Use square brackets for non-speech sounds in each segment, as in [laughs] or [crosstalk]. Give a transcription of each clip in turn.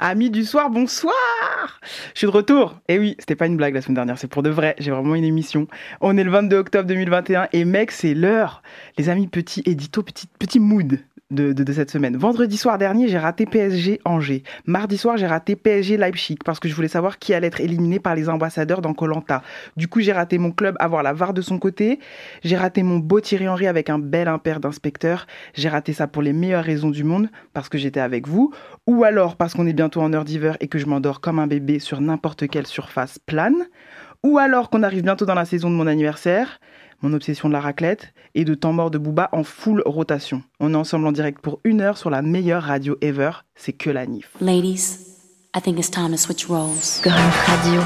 Amis du soir, bonsoir Je suis de retour. Et oui, c'était pas une blague la semaine dernière, c'est pour de vrai, j'ai vraiment une émission. On est le 22 octobre 2021 et mec, c'est l'heure. Les amis, petit édito, petit, petit mood de, cette semaine. Vendredi soir dernier, j'ai raté PSG Angers. Mardi soir, j'ai raté PSG Leipzig parce que je voulais savoir qui allait être éliminé par les ambassadeurs dans Colanta. Du coup, j'ai raté mon club avoir la VAR de son côté. J'ai raté mon beau Thierry Henry avec un bel impair d'inspecteur. J'ai raté ça pour les meilleures raisons du monde parce que j'étais avec vous. Ou alors parce qu'on est bientôt en heure d'hiver et que je m'endors comme un bébé sur n'importe quelle surface plane. Ou alors qu'on arrive bientôt dans la saison de mon anniversaire mon obsession de la raclette et de temps mort de Booba en full rotation. On est ensemble en direct pour une heure sur la meilleure radio ever, c'est que la NIF. Ladies, I think it's time to switch roles. Radio.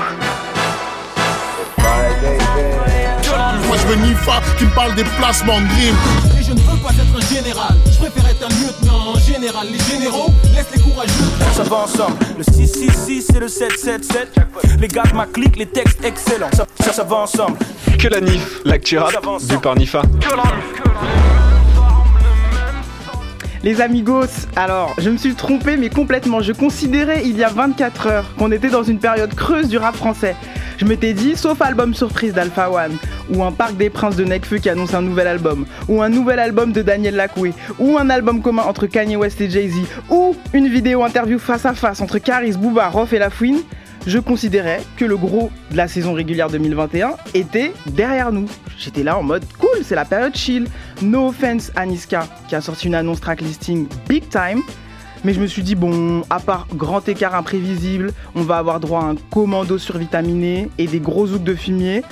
Moi je veux Nifa qui me parle des placements de grime. Et je ne veux pas être un général, je préfère être un lieutenant. En général, les généraux laissent les courageux. Ça va ensemble, le 666 et le 777. Les gars de ma clique, les textes excellents. Ça, ça, ça va ensemble. Que la NIF, l'actu du par Nifa. Les amigos, alors je me suis trompé mais complètement. Je considérais il y a 24 heures qu'on était dans une période creuse du rap français. Je m'étais dit, sauf album surprise d'Alpha One, ou un Parc des Princes de Nekfeu qui annonce un nouvel album, ou un nouvel album de Daniel Lacoué, ou un album commun entre Kanye West et Jay-Z, ou une vidéo interview face à face entre Caris, Booba, Rof et Lafouine, je considérais que le gros de la saison régulière 2021 était derrière nous. J'étais là en mode cool, c'est la période chill. No offense à Niska qui a sorti une annonce track listing big time. Mais je me suis dit, bon, à part grand écart imprévisible, on va avoir droit à un commando survitaminé et des gros zouks de fumier.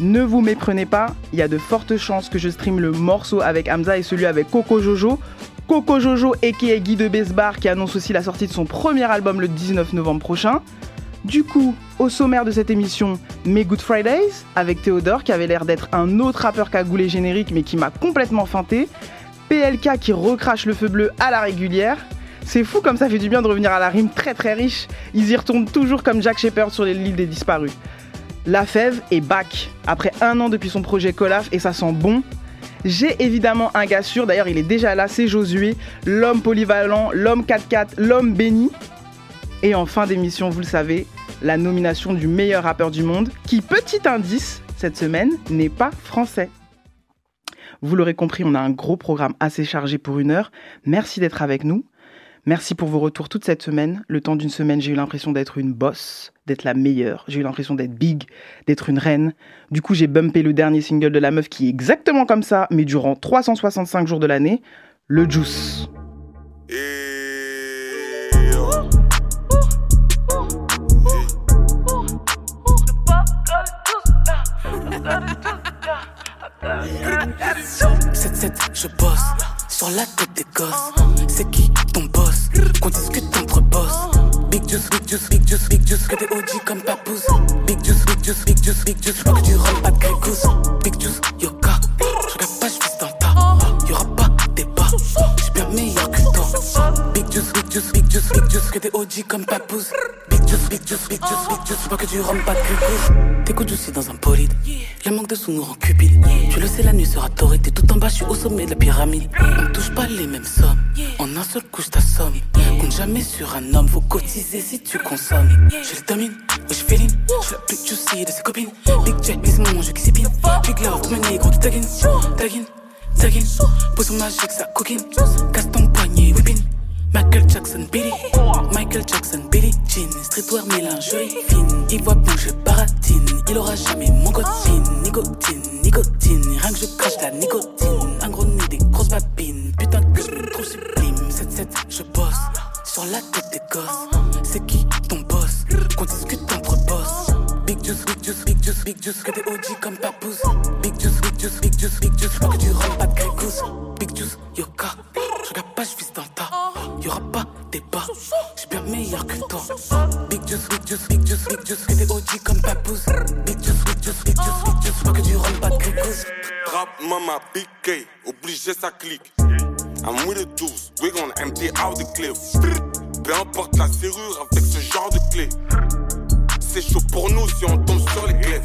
Ne vous méprenez pas, il y a de fortes chances que je stream le morceau avec Hamza et celui avec Coco Jojo. Coco Jojo, a.k.a. Guy de Besbar, qui annonce aussi la sortie de son premier album le 19 novembre prochain. Du coup, au sommaire de cette émission, mes Good Fridays, avec Théodore qui avait l'air d'être un autre rappeur cagoulé générique mais qui m'a complètement feinté. PLK qui recrache le feu bleu à la régulière. C'est fou comme ça fait du bien de revenir à la rime très très riche. Ils y retournent toujours comme Jack Shepard sur l'île des disparus. La Fève est back, après un an depuis son projet Colaf et ça sent bon. J'ai évidemment un gars sûr, d'ailleurs il est déjà là, c'est Josué, l'homme polyvalent, l'homme 4x4, l'homme béni. Et en fin d'émission, vous le savez, la nomination du meilleur rappeur du monde, qui, petit indice, cette semaine, n'est pas français. Vous l'aurez compris, on a un gros programme assez chargé pour une heure. Merci d'être avec nous. Merci pour vos retours toute cette semaine. Le temps d'une semaine, j'ai eu l'impression d'être une boss, d'être la meilleure. J'ai eu l'impression d'être big, d'être une reine. Du coup, j'ai bumpé le dernier single de la meuf qui est exactement comme ça, mais durant 365 jours de l'année, le Juice. 7 je bosse sur la tête des gosses. C'est qui ton boss? Qu'on discute entre boss. Big juice, big juice, big juice, big juice, que des OG comme papouze. Big juice, big juice, big juice, big juice, pas que tu rends pas de grégousse. Big juice, yoga, je regarde pas, je vis dans ta. Y'aura pas débat, j'suis bien meilleur que toi. Big juice, big juice, big juice, big juice, que des OG comme papouze. Big juice, big juice, pas que tu rends pas de grégousse. T'écoutes aussi dans un bolide, le manque de sous nous rend cupide. Tu le sais, la nuit sera torride, t'es tout en bas, je suis au sommet de la pyramide. On touche pas les mêmes sommes, en un seul coup t'assomme. Compte jamais sur un homme, faut cotiser si tu consommes. Je le domine, je féline, je la plus juicy de ses copines. Big Jet, mais c'est mon jeu qui s'épine. Big Love, tout mon négro qui taguine, taguine, taguine. Poisson magique, ça coquine, casse ton poignet, whipping. Michael Jackson, Billy, Michael Jackson, Billy Jean, streetwear mélange fine. Il voit bon, je baratine, il aura jamais mon copine, nicotine, nicotine, rien que je crache la nicotine. Un gros nez, des grosses babines, putain que je me trouve sublime. 7-7, je bosse sur la tête des gosses. C'est qui ton boss? Qu'on discute entre boss. Big juice, big juice, big juice, big juice, que des OG comme papouze. Big juice, big juice, big juice, big juice, que tu mama, big K, obligé ça clique. I'm with the tools, we gonna empty out the clip. Peu importe la serrure avec ce genre de clé. C'est chaud pour nous si on tombe sur les clés.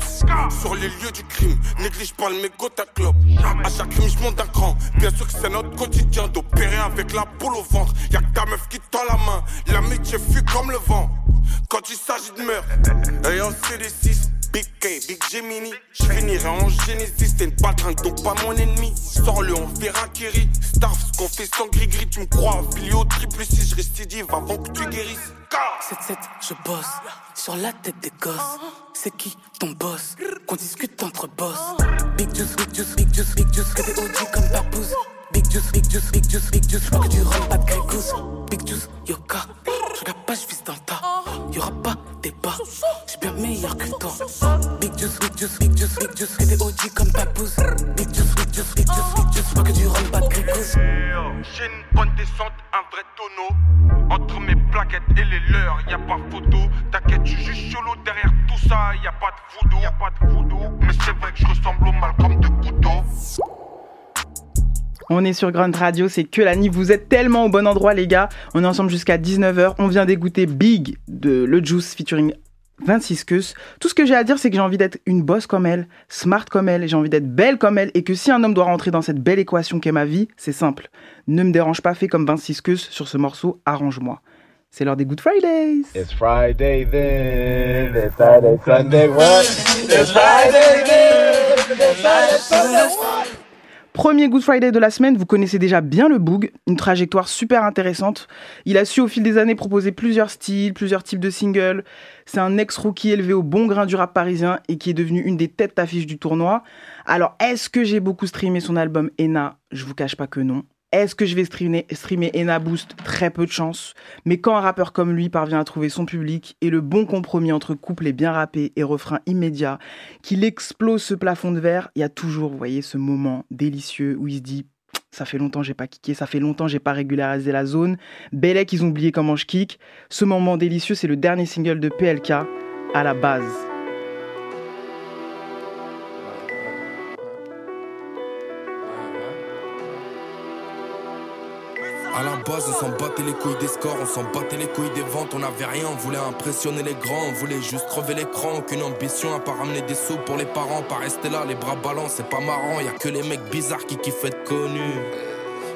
Sur les lieux du crime, néglige pas le mégot à clope. À chaque crime, je monte d'un cran. Bien sûr que c'est notre quotidien d'opérer avec la boule au ventre. Y'a que ta meuf qui tend la main. L'amitié fut comme le vent. Quand il s'agit de meurtre, ayant CD6, Big K, Big Gemini, je finirai en Genesis, t'es une patringue donc pas mon ennemi. Sors-le, on verra Kerry. Starf, ce qu'on fait sans gris-gris, tu me crois, affilié au triple 6, je récidive avant que tu guérisses. 7-7, je bosse sur la tête des gosses. C'est qui ton boss? Qu'on discute entre boss. Big juice, big juice, big juice, big juice, que des OG comme Papoose. Big juice, big juice, big juice, big juice, que du rhum, pas de. Big juice, yoka. Je regarde pas, je vise dans tas. Y'aura pas débat. J'suis bien meilleur que toi. Big juice, big juice, big juice, big juice, des OG comme Papoose. Big juice, big juice, big juice, big juice, pas que du rhum, pas de. J'ai une bonne descente, un vrai tonneau. Entre mes plaquettes et les leurs, y a pas photo. T'inquiète, je suis juste solo derrière tout ça. Y a pas de voodoo, y a pas de voodoo. Mais c'est vrai que je ressemble au mal comme de couteau. On est sur Grunt Radio, c'est que la nuit. Vous êtes tellement au bon endroit, les gars. On est ensemble jusqu'à 19h. On vient d'écouter Big de Le Juice featuring 26 Keus. Tout ce que j'ai à dire, c'est que j'ai envie d'être une boss comme elle, smart comme elle, j'ai envie d'être belle comme elle, et que si un homme doit rentrer dans cette belle équation qu'est ma vie, c'est simple. Ne me dérange pas, fais comme 26 Keus sur ce morceau, arrange-moi. C'est l'heure des Good Fridays. It's Friday then, it's Sunday? It's Friday then, it's Sunday? Premier Good Friday de la semaine, vous connaissez déjà bien le Boog, une trajectoire super intéressante. Il a su au fil des années proposer plusieurs styles, plusieurs types de singles. C'est un ex-rookie élevé au bon grain du rap parisien et qui est devenu une des têtes d'affiche du tournoi. Alors, est-ce que j'ai beaucoup streamé son album Ena? Je vous cache pas que non. Est-ce que je vais streamer, streamer Boost? Très peu de chance. Mais quand un rappeur comme lui parvient à trouver son public et le bon compromis entre couplet bien rappé et refrain immédiat, qu'il explose ce plafond de verre, il y a toujours, vous voyez, ce moment délicieux où il se dit ça fait longtemps j'ai pas kické, ça fait longtemps j'ai pas régularisé la zone. Bellec, ils ont oublié comment je kick. Ce moment délicieux, c'est le dernier single de PLK à la base. À la base, on s'en battait les couilles des scores, on s'en battait les couilles des ventes, on avait rien, on voulait impressionner les grands, on voulait juste crever l'écran, aucune ambition à pas ramener des sous pour les parents, pas rester là, les bras ballants, c'est pas marrant, y a que les mecs bizarres qui kiffent être connus.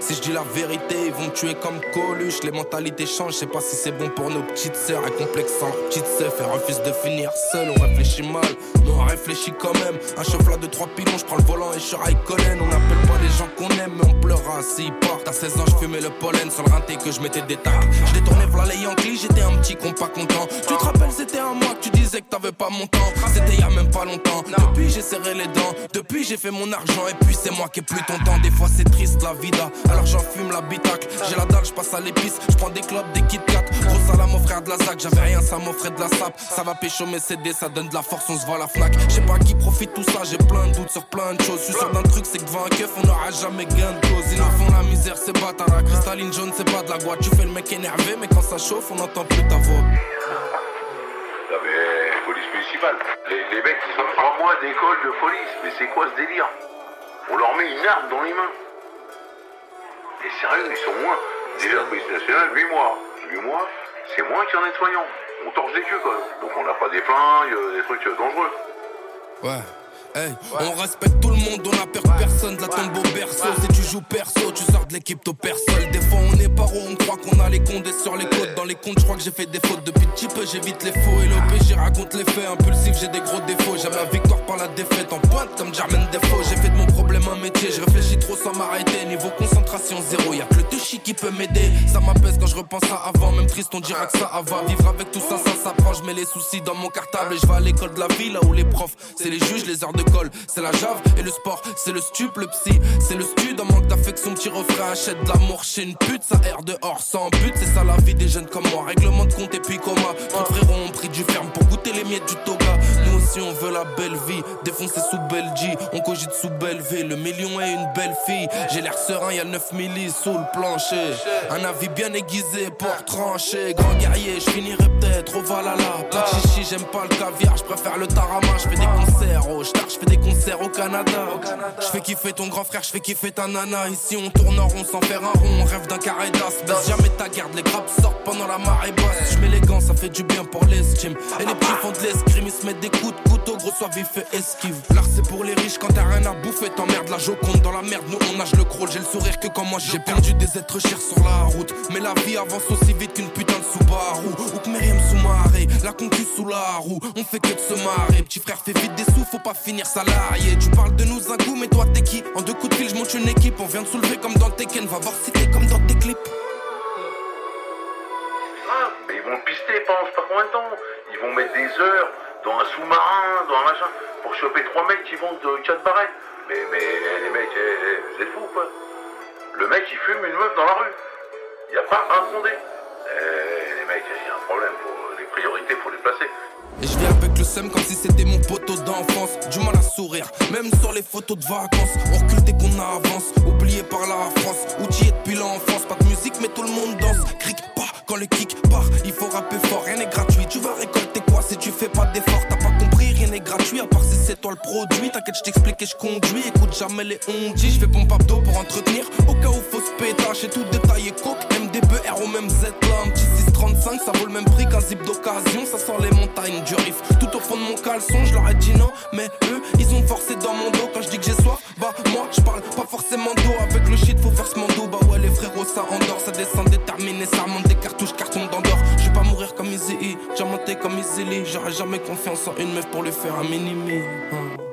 Si je dis la vérité, ils vont tuer comme Coluche. Les mentalités changent, je sais pas si c'est bon pour nos petites sœurs. Un complexe sans petite sœur, et refuse de finir seul. On réfléchit mal, mais on réfléchit quand même. Un chauffeur de trois pilons, je prends le volant et je suis Raikkonen. On appelle pas les gens qu'on aime, mais on pleura s'ils partent. À 16 ans, je fumais le pollen sur le rinté que je mettais des tacs. Je détournais v'là les Yankees, j'étais un petit con pas content. Tu te rappelles, c'était un mois que tu disais que t'avais pas mon temps. C'était y a même pas longtemps. Depuis, j'ai serré les dents. Depuis, j'ai fait mon argent. Et puis, c'est moi qui ai plus ton temps. Des fois, c'est triste la vida. Alors, j'en fume la bitacle. J'ai la dalle, je passe à l'épice. Je prends des clubs, des Kit Kat. Gros salam, mon frère de la ZAC. J'avais rien, ça m'offrait de la sape. Ça va pécho mes CD, ça donne de la force, on se voit à la Fnac. Je sais pas qui profite tout ça, j'ai plein de doutes sur plein de choses. Je suis sûr d'un truc, c'est que devant un on n'aura jamais gain de cause. Ils en font la misère, c'est bâtard. La cristalline jaune, c'est pas de la boîte. Tu fais le mec énervé, mais quand ça chauffe, on n'entend plus ta voix. Non mais, police municipale. Les, les mecs, ils ont trois mois d'école de police. Mais c'est quoi ce délire? On leur met une arme dans les mains. Et sérieux, ils sont moins. Déjà, la police nationale, 8 mois. 8 mois, c'est moins qu'un nettoyant. On torche des queues, quoi. Donc on n'a pas des flingues, euh, des trucs euh, dangereux. Ouais. Hey, on respecte tout le monde, on a peur personne de la tombe au berceau. Si tu joues perso, tu sors de l'équipe au perso. Des fois on est paro, on croit qu'on a les condés sur les côtes. Dans les comptes, je crois que j'ai fait des fautes depuis petit peu, j'évite les faux et l'OP, raconte les faits. Impulsif, j'ai des gros défauts. J'aime la victoire par la défaite en pointe comme Jermaine Défaut. J'ai fait de mon problème un métier, je réfléchis trop sans m'arrêter. Niveau concentration zéro, y'a que le touchy qui peut m'aider. Ça m'apaise quand je repense à avant, même triste, on dira que ça va. Vivre avec tout ça, ça s'apprend. Je mets les soucis dans mon cartable et je vais à l'école de la vie, là où les profs, c'est les juges, les heures de c'est la jave et le sport, c'est le stup, le psy, c'est le stud. En manque d'affection, petit refrain, achète de l'amour chez une pute, ça erre dehors sans but. C'est ça la vie des jeunes comme moi, règlement de compte et puis coma. Trop de frérots ont pris du ferme pour goûter les miettes du toga. Aussi, on veut la belle vie, défoncer sous Belgie, on cogite sous Belleville. Le million est une belle fille, j'ai l'air serein, y'a 9 millis sous le plancher. Un avis bien aiguisé pour trancher. Grand guerrier, je finirai peut-être au Valhalla. Pas chichi, j'aime pas le caviar, je préfère le tarama. Je fais des concerts au Star, je fais des concerts au Canada. Je fais kiffer ton grand frère, je fais kiffer ta nana. Ici on tourne en rond sans faire un rond, on rêve d'un carré d'as. Jamais ta garde, les grappes sortent pendant la marée basse. Je gants, ça fait du bien pour l'estime. Et les petits font de l'escrime, ils se mettent des coups couteau, gros soit vif et esquive. L'art c'est pour les riches quand t'as rien à bouffer, t'emmerdes la joconde dans la merde. Nous on nage le crawl, j'ai le sourire que quand moi j'ai perdu des êtres chers sur la route. Mais la vie avance aussi vite qu'une putain de Subaru. Ou que La concu sous la roue, on fait que de se marrer. Petit frère fait vite des sous, faut pas finir salarié. Tu parles de nous un coup, mais toi t'es qui? En deux coups de fil, je monte une équipe. On vient de soulever comme dans Tekken, va voir si t'es comme dans tes clips. Mais ils vont pister pendant je pas combien de temps? Ils vont mettre des heures dans un sous-marin, dans un machin, pour choper trois mecs qui vendent de 4 barrettes. Mais, mais les mecs, eh, eh, vous êtes fous quoi Le mec il fume une meuf dans la rue. Il a pas un fondé. Eh, les mecs, il y a un problème. Faut, les priorités, faut les placer. Et je viens avec le seum comme si c'était mon poteau d'enfance. Du mal à sourire, même sur les photos de vacances. On dès qu'on avance, oublié par la France. Outillé depuis l'enfance, pas de musique mais tout le monde danse. Cric pas quand le kick part, il faut rapper fort, rien n'est gratuit. Fais pas d'effort T'as pas compris, rien n'est gratuit à part si c'est toi le produit. T'inquiète, je t'explique et je conduis. Écoute jamais les ondis, je fais pompe abdos pour entretenir. Au cas où faut se pétache et tout détaillé coke. MDB, au même Z un petit 635, ça vaut le même prix qu'un zip d'occasion. Ça sort les montagnes du riff. Tout au fond de mon caleçon, je leur ai dit non, mais eux, ils ont forcé dans mon dos. Quand je dis que j'ai soif, bah moi, je parle pas forcément d'eau. Avec le shit, faut faire ce mando. Bah ouais, les frérots, ça endort, ça descend déterminé, ça remonte des cartouches, carton d'endort. Je vais pas mourir comme Easy, diamanté comme Lee. J'aurais jamais confiance en une meuf pour lui faire un mini-me. hein.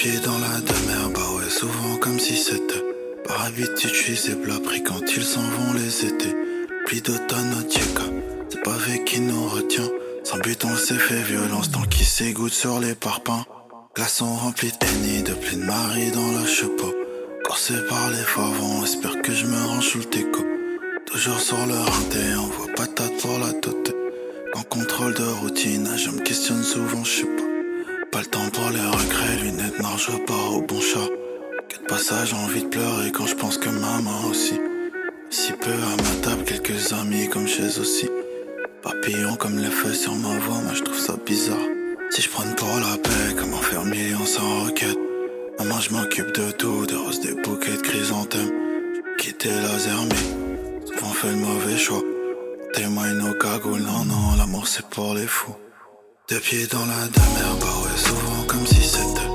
Pieds dans la demeure, bah ouais, souvent comme si c'était. Par habitude, je suis pris quand ils s'en vont les étés. Plis d'automne au Tcheka, c'est pas avec qui nous retient. Sans but, on s'est fait violence tant qu'il s'égoutte sur les parpaings. Glaçons remplis de henny, de pleine marie dans la chapeau. Corsé par les favants, espère que je me range sous le teco. Toujours sur le rinté, on voit patate pour la tote. En contrôle de routine, je me questionne souvent, je sais pas. Pas le temps pour les regrets, lunettes noires, je pars au bon chat. Quel passage, envie de pleurer quand je pense que maman aussi. Si peu à ma table, quelques amis comme chez aussi. Papillon comme les feuilles sur ma voix, moi je trouve ça bizarre. Si je prends pour la paix, comment faire million sans requête Maman, je m'occupe de tout, des roses, des bouquets de chrysanthèmes. Quitter la zermie, on fait le mauvais choix. Témoigne nos cagoules, non, non, l'amour c'est pour les fous. Deux pieds dans la demeure, ouais, souvent comme si c'était.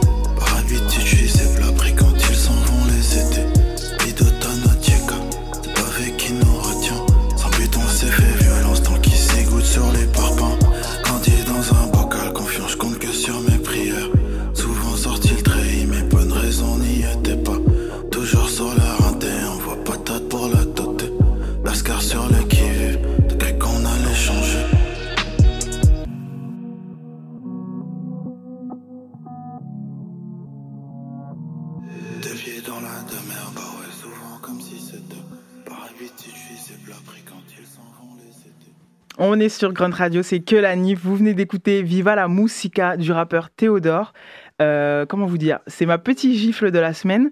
On est sur Grunt Radio, c'est que la NIF. Vous venez d'écouter Viva la Musica du rappeur Théodore. Euh, comment vous dire? C'est ma petite gifle de la semaine.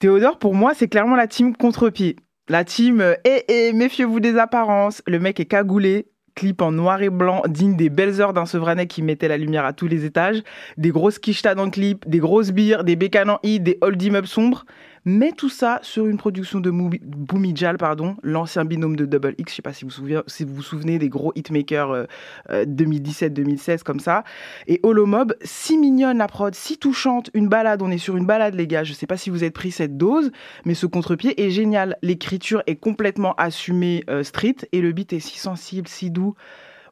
Théodore, pour moi, c'est clairement la team contre-pied. La team, euh, eh, eh, méfiez-vous des apparences. Le mec est cagoulé. Clip en noir et blanc, digne des belles heures d'un Sevranais qui mettait la lumière à tous les étages. Des grosses quichetas dans le clip, des grosses bières, des bécanes en i, des old immeubles sombres. Mais tout ça sur une production de Mou- Boomy Jal, pardon, l'ancien binôme de Double X. Je sais pas si vous souvenez, vous, souvenez des gros hitmakers euh, euh, 2017-2016 comme ça. Et Holomob, si mignonne la prod, si touchante, une balade, on est sur une balade les gars. Je sais pas si vous êtes pris cette dose, mais ce contre-pied est génial. L'écriture est complètement assumée euh, street et le beat est si sensible, si doux.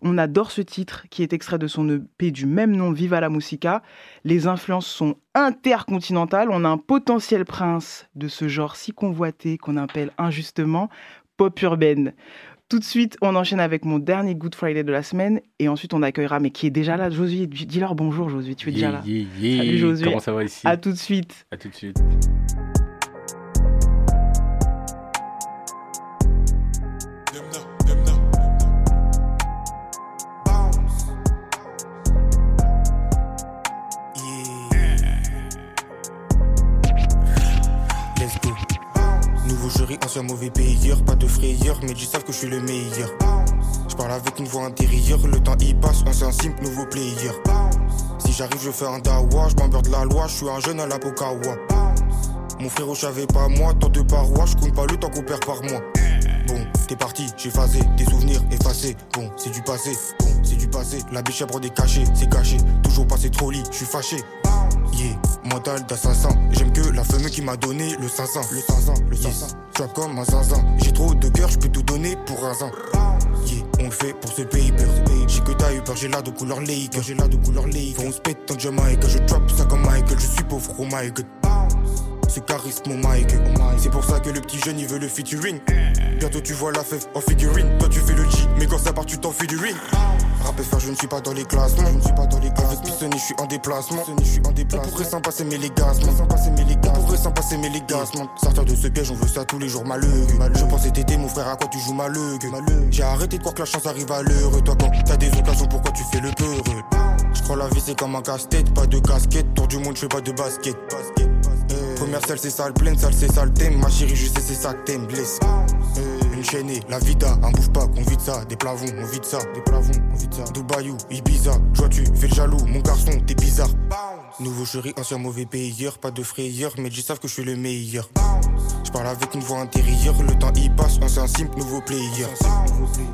On adore ce titre qui est extrait de son EP du même nom, Viva la Musica. Les influences sont intercontinentales. On a un potentiel prince de ce genre si convoité qu'on appelle injustement pop urbaine. Tout de suite, on enchaîne avec mon dernier Good Friday de la semaine et ensuite on accueillera, mais qui est déjà là, Josué. Dis-leur bonjour, Josué, tu es déjà là. Yeah, yeah, yeah. Salut, Josué. Comment ça va ici? À tout de suite. À tout de suite. Ancien mauvais payeur, pas de frayeur, mais ils savent que je suis le meilleur. Je parle avec une voix intérieure, le temps y passe, ancien simple, nouveau player. Si j'arrive, je fais un dawa, je m'emmerde la loi, je suis un jeune à la Pokawa. Mon frère, je savais pas moi, tant de parois, je compte pas le temps qu'on perd par mois. Bon, t'es parti, j'ai phasé, tes souvenirs effacés. Bon, c'est du passé, bon, c'est du passé. La biche prend des cachets, c'est caché. Toujours passé trop lit, je suis fâché. Yeah, mental d'assassin. J'aime que la femme qui m'a donné le 500. Le 500, le 500. Yes. comme un zinzin. J'ai trop de cœur, je peux tout donner pour un zin. Yeah, on le fait pour ce paper. J'ai que t'as eu peur, j'ai de couleur lake. J'ai là de couleur lake. Faut on se pète tant Jamaïque. Je drop ça comme Michael. Je suis pauvre, oh my god. C'est charisme, mon Mike. C'est pour ça que le petit jeune il veut le featuring. Bientôt tu vois la fève en figurine. Toi tu fais le G, mais quand ça part, tu t'en fais du ring. Rap faire, je ne suis pas dans les classements. Je ne suis pas dans les classements. Avec je suis en déplacement. Je suis en déplacement. On pourrait s'en passer, mais les gaz, On pourrait s'en passer, mais les Sortir de ce piège, on veut ça tous les jours, malheureux. Je pensais t'aider, mon frère, à quoi tu joues malheureux? J'ai arrêté de croire que la chance arrive à l'heure. Toi, quand t'as des occasions, pourquoi tu fais le peureux? Je crois la vie, c'est comme un casse-tête, pas de casquette. Tour du monde, je fais pas de basket. Commercial, c'est sale, pleine, sale, c'est sale, thème. Ma chérie, je sais, c'est ça que t'aimes, blesse. Une chaîne, la vida, un bouffe pas, on vide ça, des plavons, on vide ça, des plavons, on vide ça. Dubaïou, Ibiza, vois tu fais le jaloux, mon garçon, t'es bizarre. Nouveau chéri, ancien mauvais payeur, pas de frayeur, mais ils savent que je suis le meilleur. Je parle avec une voix intérieure, le temps y passe, ancien simple, nouveau player.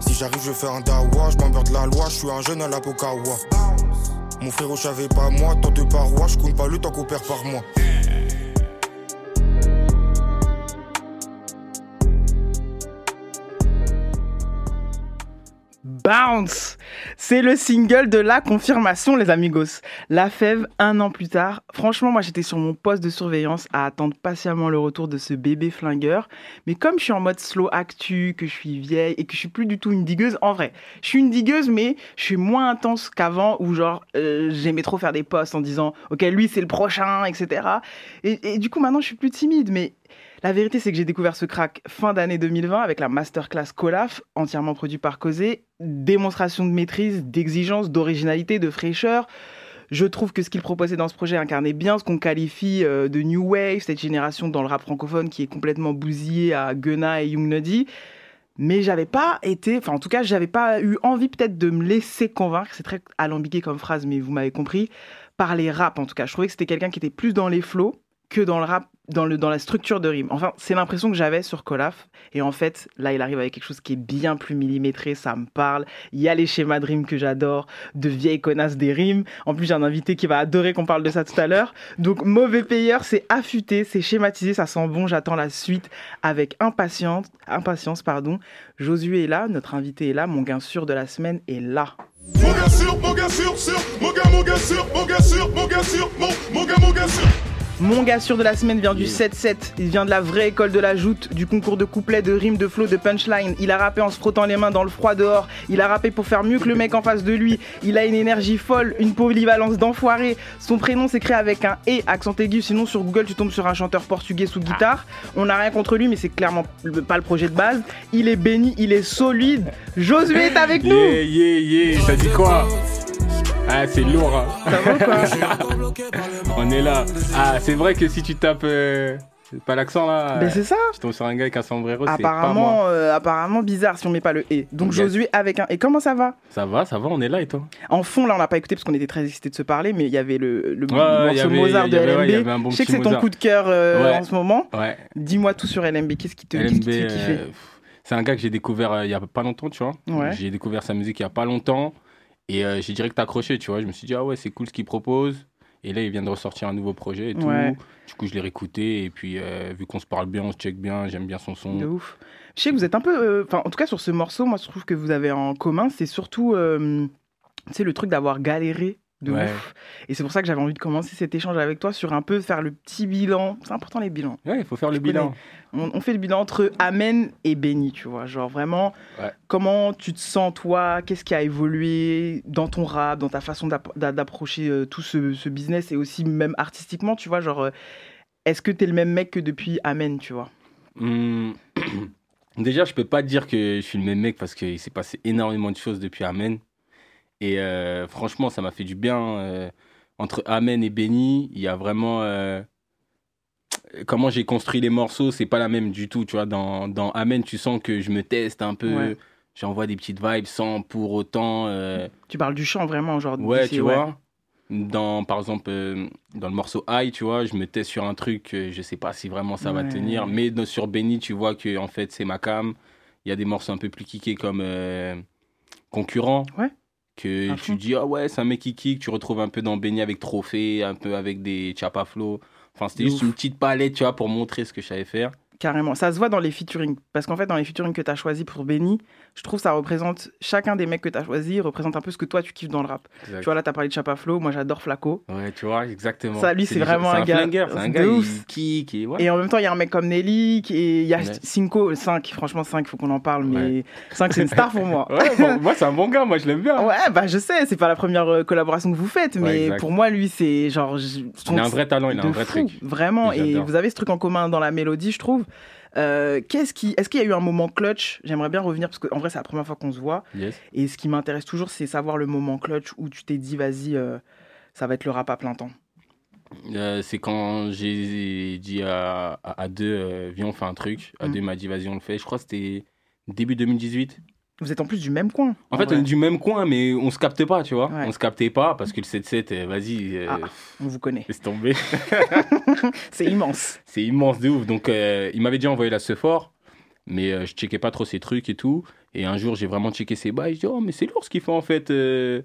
Si j'arrive, je fais un dawa, je de la loi, je suis un jeune à la Pokawa. Mon frérot, j'avais pas moi, tant de parois, je compte pas le temps qu'on perd par mois. Bounce C'est le single de la confirmation, les amigos. La fève, un an plus tard. Franchement, moi, j'étais sur mon poste de surveillance à attendre patiemment le retour de ce bébé flingueur. Mais comme je suis en mode slow actu, que je suis vieille et que je suis plus du tout une digueuse, en vrai, je suis une digueuse, mais je suis moins intense qu'avant où, genre, euh, j'aimais trop faire des posts en disant, OK, lui, c'est le prochain, etc. Et, et du coup, maintenant, je suis plus timide, mais la vérité, c'est que j'ai découvert ce crack fin d'année 2020 avec la masterclass Colaf, entièrement produit par Causé. Démonstration de maîtrise, d'exigence, d'originalité, de fraîcheur. Je trouve que ce qu'il proposait dans ce projet incarnait bien ce qu'on qualifie euh, de New Wave, cette génération dans le rap francophone qui est complètement bousillée à Gunna et Young Nuddy. Mais j'avais pas été, enfin en tout cas, j'avais pas eu envie peut-être de me laisser convaincre, c'est très alambiqué comme phrase, mais vous m'avez compris, par les rap en tout cas. Je trouvais que c'était quelqu'un qui était plus dans les flots que dans le rap dans, le, dans la structure de rime. Enfin, c'est l'impression que j'avais sur Colaf. Et en fait, là, il arrive avec quelque chose qui est bien plus millimétré, ça me parle. Il y a les schémas de rime que j'adore, de vieilles connasses des rimes. En plus, j'ai un invité qui va adorer qu'on parle de ça tout à l'heure. Donc, mauvais payeur, c'est affûté, c'est schématisé, ça sent bon. J'attends la suite avec impatience. impatience pardon. Josué est là, notre invité est là, mon gain sûr de la semaine est là. Mon gars sûr, mon gars sûr, sûr, mon gars, mon gars sûr, mon gars sûr, mon gars sûr, mon, mon gars, mon gars sûr. Mon gars sûr de la semaine vient du 7-7. Il vient de la vraie école de la joute, du concours de couplets, de rimes, de flow, de punchline. Il a rappé en se frottant les mains dans le froid dehors. Il a rappé pour faire mieux que le mec en face de lui. Il a une énergie folle, une polyvalence d'enfoiré. Son prénom s'écrit avec un E, accent aigu. Sinon, sur Google, tu tombes sur un chanteur portugais sous guitare. On n'a rien contre lui, mais c'est clairement pas le projet de base. Il est béni, il est solide. Josué est avec nous. Yeah, yeah, yeah. Ça dit quoi? Ah, c'est lourd. Hein. Ça va quoi [laughs] On est là. Ah, c'est vrai que si tu tapes. Euh, pas l'accent là. Ben c'est ça. Tu tombes sur un gars avec un sombrero, c'est pas moi. Euh, apparemment bizarre si on met pas le et. Donc Josué avec un et comment ça va? Ça va, ça va, on est là et toi? En fond là on n'a pas écouté parce qu'on était très excités de se parler, mais il y avait le, le morceau Mozart de LMB. Je sais que c'est ton coup de cœur euh, en ce moment. Ouais. Dis-moi tout sur LMB. Qu'est-ce qui te, LMB, fait kiffer? C'est un gars que j'ai découvert il y a pas longtemps, tu vois. J'ai découvert sa musique il y a pas longtemps. Et euh, j'ai direct accroché, tu vois. Je me suis dit, ah ouais, c'est cool ce qu'il propose. Et là, il vient de ressortir un nouveau projet et tout. Du coup, je l'ai réécouté. Et puis, euh, vu qu'on se parle bien, on se check bien, j'aime bien son son. De ouf. Je sais que vous êtes un peu. Euh, enfin, en tout cas, sur ce morceau, moi, je trouve que vous avez en commun, c'est surtout. c'est le truc d'avoir galéré de ouf. Et c'est pour ça que j'avais envie de commencer cet échange avec toi sur un peu faire le petit bilan. C'est important les bilans. Ouais, il faut faire le bilan. On, fait le bilan entre Amen et Béni, tu vois. Genre vraiment, comment tu te sens toi? Qu'est-ce qui a évolué dans ton rap, dans ta façon d'approcher euh, tout ce, business et aussi même artistiquement, tu vois? Genre, euh, est-ce que tu es le même mec que depuis Amen, tu vois? Mmh. [clears throat] Déjà, je peux pas dire que je suis le même mec parce qu'il s'est passé énormément de choses depuis Amen. Et euh, franchement, ça m'a fait du bien. Euh, entre Amen et Benny, il y a vraiment. Euh, comment j'ai construit les morceaux, c'est pas la même du tout. Tu vois, dans, dans Amen, tu sens que je me teste un peu. J'envoie des petites vibes sans pour autant. Tu parles du chant vraiment aujourd'hui. Ouais, tu vois. Dans, par exemple, dans le morceau High, tu vois, je me teste sur un truc, je sais pas si vraiment ça va tenir. Mais sur Benny, tu vois que en fait, c'est ma cam Il y a des morceaux un peu plus kickés comme Concurrent. Ouais. Que À tu fond. dis, ah ouais, c'est un mec qui kick. Tu retrouves un peu dans Benny avec Trophée, un peu avec des Chapa Flow. Enfin, c'était juste ouf. une petite palette, tu vois, pour montrer ce que je savais faire. Carrément. Ça se voit dans les featuring. Parce qu'en fait, dans les featuring que tu as choisis pour Benny, je trouve ça représente. Chacun des mecs que tu as choisi représente un peu ce que toi tu kiffes dans le rap. Exact. Tu vois, là, tu as parlé de Chapa Flow. Moi, j'adore Flaco. Ouais, tu vois, exactement. Ça, lui, c'est vraiment un gars- C'est un de gars, ouf. il kick. Et, ouais. Et en même temps, il y a un mec comme Nelly, qui- et il y a Ouais. Cinco, 5, franchement 5, il faut qu'on en parle, mais 5 c'est une star pour moi. [laughs] Ouais, bon, moi, c'est un bon gars, moi, je l'aime bien. Ouais, bah je sais, c'est pas la première euh, collaboration que vous faites, mais pour moi, lui, c'est genre. je- Il a un vrai talent, il a un vrai truc. Vraiment, Et vous avez ce truc en commun dans la mélodie, je trouve. Euh, qu'est-ce qui, est-ce qu'il y a eu un moment clutch? J'aimerais bien revenir parce qu'en vrai, c'est la première fois qu'on se voit. Yes. Et ce qui m'intéresse toujours, c'est savoir le moment clutch où tu t'es dit, vas-y, euh, ça va être le rap à plein temps. Euh, c'est quand j'ai dit à, à, à deux, viens, on fait un truc. À Mm. deux, il m'a dit, vas-y, on le fait. Je crois que c'était début 2018. Vous êtes en plus du même coin. En fait, vrai. on est du même coin, mais on se capte pas, tu vois. Ouais. On se captait pas parce que le 7-7, euh, vas-y, euh, Ah, on vous connaît. laisse tomber. [laughs] C'est immense. c'est immense de ouf. Donc, euh, il m'avait déjà envoyé la Sephore, mais euh, je checkais pas trop ses trucs et tout. Et un jour, j'ai vraiment checké ses bails. Je dis, oh, mais c'est lourd ce qu'il fait en fait. Je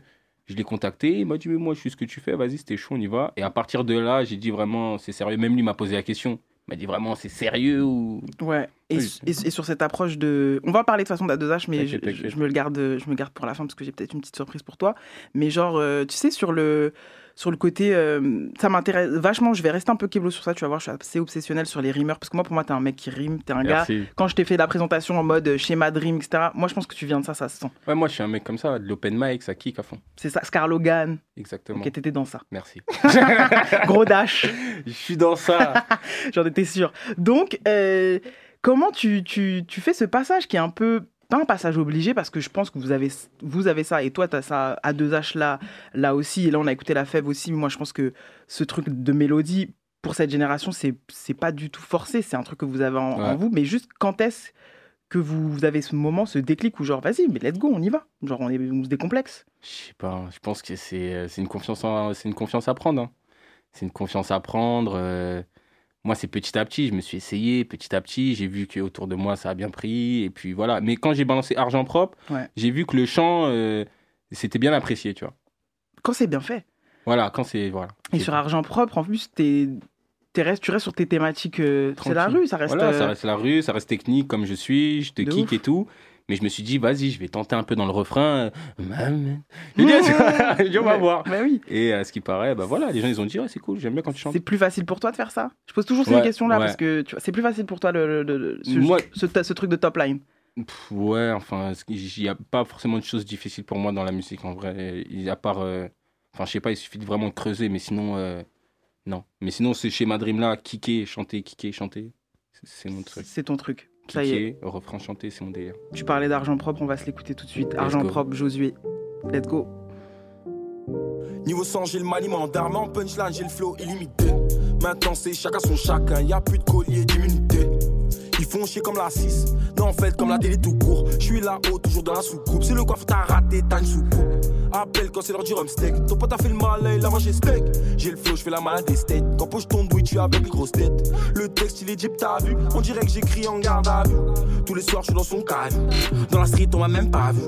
l'ai contacté. Il m'a dit, mais moi, je suis ce que tu fais. Vas-y, c'était chaud, on y va. Et à partir de là, j'ai dit vraiment, c'est sérieux. Même lui m'a posé la question. M'a dit vraiment, c'est sérieux ou. Ouais. Et, Oui. et- et sur cette approche de. On va parler de façon d'A2H, mais je me le garde, je me garde pour la fin parce que j'ai peut-être une petite surprise pour toi. Mais genre, euh, tu sais, sur le, sur le côté. euh, ça m'intéresse vachement. Je vais rester un peu kéblo sur ça. Tu vas voir, je suis assez obsessionnel sur les rimeurs. Parce que moi, pour moi, t'es un mec qui rime. T'es un Merci. gars. Quand je t'ai fait la présentation en mode schéma de rime, etc., moi, je pense que tu viens de ça, ça se sent. Ouais, moi, je suis un mec comme ça, de l'open mic, ça kick à fond. C'est ça, Scarlogan. Exactement. Ok, t'étais dans ça. Merci. [laughs] Gros dash. Je suis dans ça. [laughs] J'en étais sûr. Donc, euh, comment tu, tu, tu fais ce passage qui est un peu pas un passage obligé parce que je pense que vous avez vous avez ça et toi tu as ça à 2H là là aussi et là on a écouté la fève aussi mais moi je pense que ce truc de mélodie pour cette génération c'est c'est pas du tout forcé c'est un truc que vous avez en, vous mais juste quand est-ce que vous, vous avez ce moment ce déclic où genre vas-y mais let's go on y va genre on, est, on se décomplexe Je sais pas, je pense que c'est euh, c'est une, confiance en- c'est une confiance à prendre. hein. C'est une confiance à prendre. euh, Moi, c'est petit à petit, je me suis essayé petit à petit. J'ai vu qu'autour de moi, ça a bien pris. Et puis voilà. Mais quand j'ai balancé Argent Propre, Ouais. j'ai vu que le chant, euh, c'était bien apprécié, tu vois. quand c'est bien fait Voilà, quand c'est. Voilà. et sur argent propre en plus t'es tu restes sur tes thématiques euh, c'est la rue ça reste Voilà, euh, ça reste la rue, ça reste technique comme je suis, je te kick et tout. Mais je me suis dit, vas-y, je vais tenter un peu dans le refrain. euh. [laughs] Je dis, on va voir. bah oui. Et à ce qui paraît, bah voilà, les gens ils ont dit, ouais, c'est cool, j'aime bien quand tu chantes. C'est plus facile pour toi de faire ça? Je pose toujours ces Ouais, questions-là ouais. parce que tu vois, c'est plus facile pour toi le, le- le- ce, Moi- ce, ce truc de top line. Pff, ouais, enfin, il n'y a pas forcément de choses difficiles pour moi dans la musique en vrai. A part. euh, Enfin, je sais pas, il suffit de vraiment creuser, mais sinon, euh, non. Mais sinon, ce schéma Dream là, kicker, chanter, kicker, chanter, c'est mon truc. C'est ton truc. Ça y est. Kicker, refrain, chanter, c'est mon délire. Tu parlais d'argent propre, on va se l'écouter tout de suite. Argent go. propre, Josué. Let's go. Niveau sang, j'ai le maniement d'armes en punchline, j'ai le flow illimité. Maintenant, c'est chacun son chacun, y a plus de collier d'immunité. Ils font chier comme la 6, non en fait comme la télé tout court. Je suis là-haut, toujours dans la soucoupe. Si le coiffe t'a raté, t'as une soucoupe. Appelle quand c'est l'heure du rumsteak. Ton pote a fait le malin, il a mangé steak. J'ai le flow, je fais la malade des steaks. Quand poche ton douille, tu avec les grosses têtes. Le texte, il est deep, t'as vu. On dirait que j'écris en garde à vue. Tous les soirs, je suis dans son cave. Dans la street, on m'a même pas vu.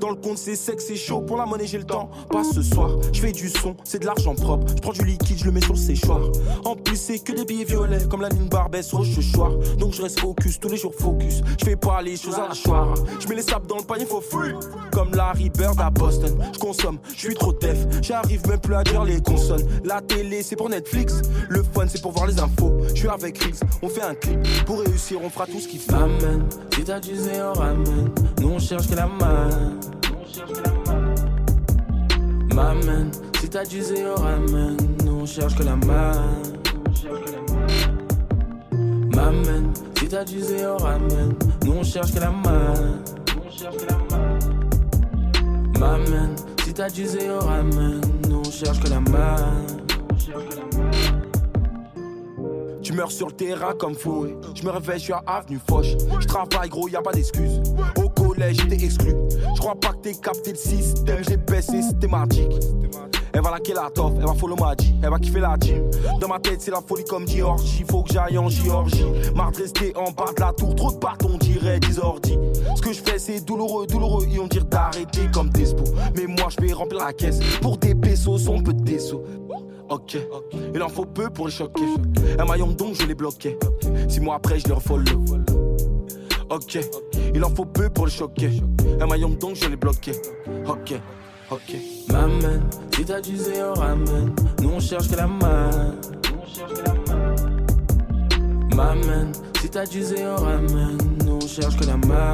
Dans le compte, c'est sec, c'est chaud. Pour la monnaie, j'ai le temps. Pas ce soir. Je fais du son, c'est de l'argent propre. Je prends du liquide, je le mets sur le séchoir. En plus, c'est que des billets violets, comme la ligne Barbès au choix. Donc je reste focus, tous les jours focus. Je fais pas les choses à la choix. Je mets les sables dans le panier, faut free. Comme Larry Bird à Boston. Je consomme, je suis trop def. J'arrive même plus à dire les consonnes. La télé, c'est pour Netflix. Le fun, c'est pour voir les infos. Je suis avec Reels, on fait un clip. Pour réussir, on fera tout ce qu'il faut. Amen. Si t'as du ramène. Nous, on cherche que la main. Maman, si t'as du zé, on ramène. Nous on cherche que la main. Maman, si t'as du zé, on ramène. Nous on cherche que la main. Maman, si t'as du zé, on ramène. Nous on cherche que la main. Tu meurs sur le terrain comme fouet. Je me réveille, je suis à Avenue Foch. Je travaille, gros, y a pas d'excuse. Au collège, j'étais exclu. Je crois pas que t'aies capté le système. J'ai baissé systématique. Elle va laquer la toffe, elle va follow ma G, elle va kiffer la gym. Dans ma tête, c'est la folie comme Georgie. Faut que j'aille en Géorgie. Marre de rester en bas de la tour, trop de bâtons, on dirait des ordis. Ce que je fais, c'est douloureux, douloureux. Ils vont dire d'arrêter comme Despo. Mais moi, je vais remplir la caisse pour des pesos, on peut des sous. Ok, il en faut peu pour les choquer. Un maillon donc je les bloquais. Six mois après, je les refollow. Ok, il en faut peu pour le choquer. Un maillon donc je les bloquais. Ok, ok. Maman, si t'as du zéro, ramène. Nous on cherche que la main. Maman, si t'as du zéro, ramène. Nous on cherche que la main.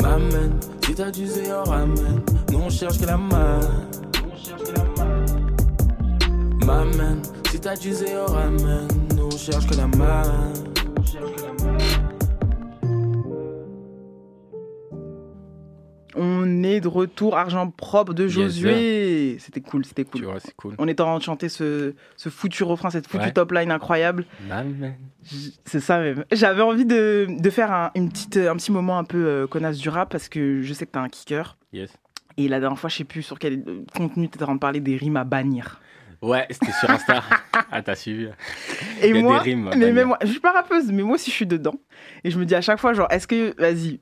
Maman, si t'as du zéro, ramène. Nous on cherche que la main. Maman, si t'as du zéro, ramène. Nous on cherche que la main. On est de retour, argent propre de Josué. C'était cool, c'était cool. Tu vois, c'est cool. On est en train de chanter ce, ce foutu refrain, cette foutue Ouais. top line incroyable. C'est ça même. J'avais envie de, de faire un, une petite, un petit moment un peu euh, connasse du rap parce que je sais que t'as un kicker. Yes. Et la dernière fois, je sais plus sur quel euh, contenu t'étais en train de parler des rimes à bannir. Ouais, c'était sur Insta. [laughs] ah, t'as suivi. Et Il y a moi, des rimes. mais, mais moi, je suis pas rappeuse, mais moi aussi je suis dedans. Et je me dis à chaque fois, genre, est-ce que, vas-y,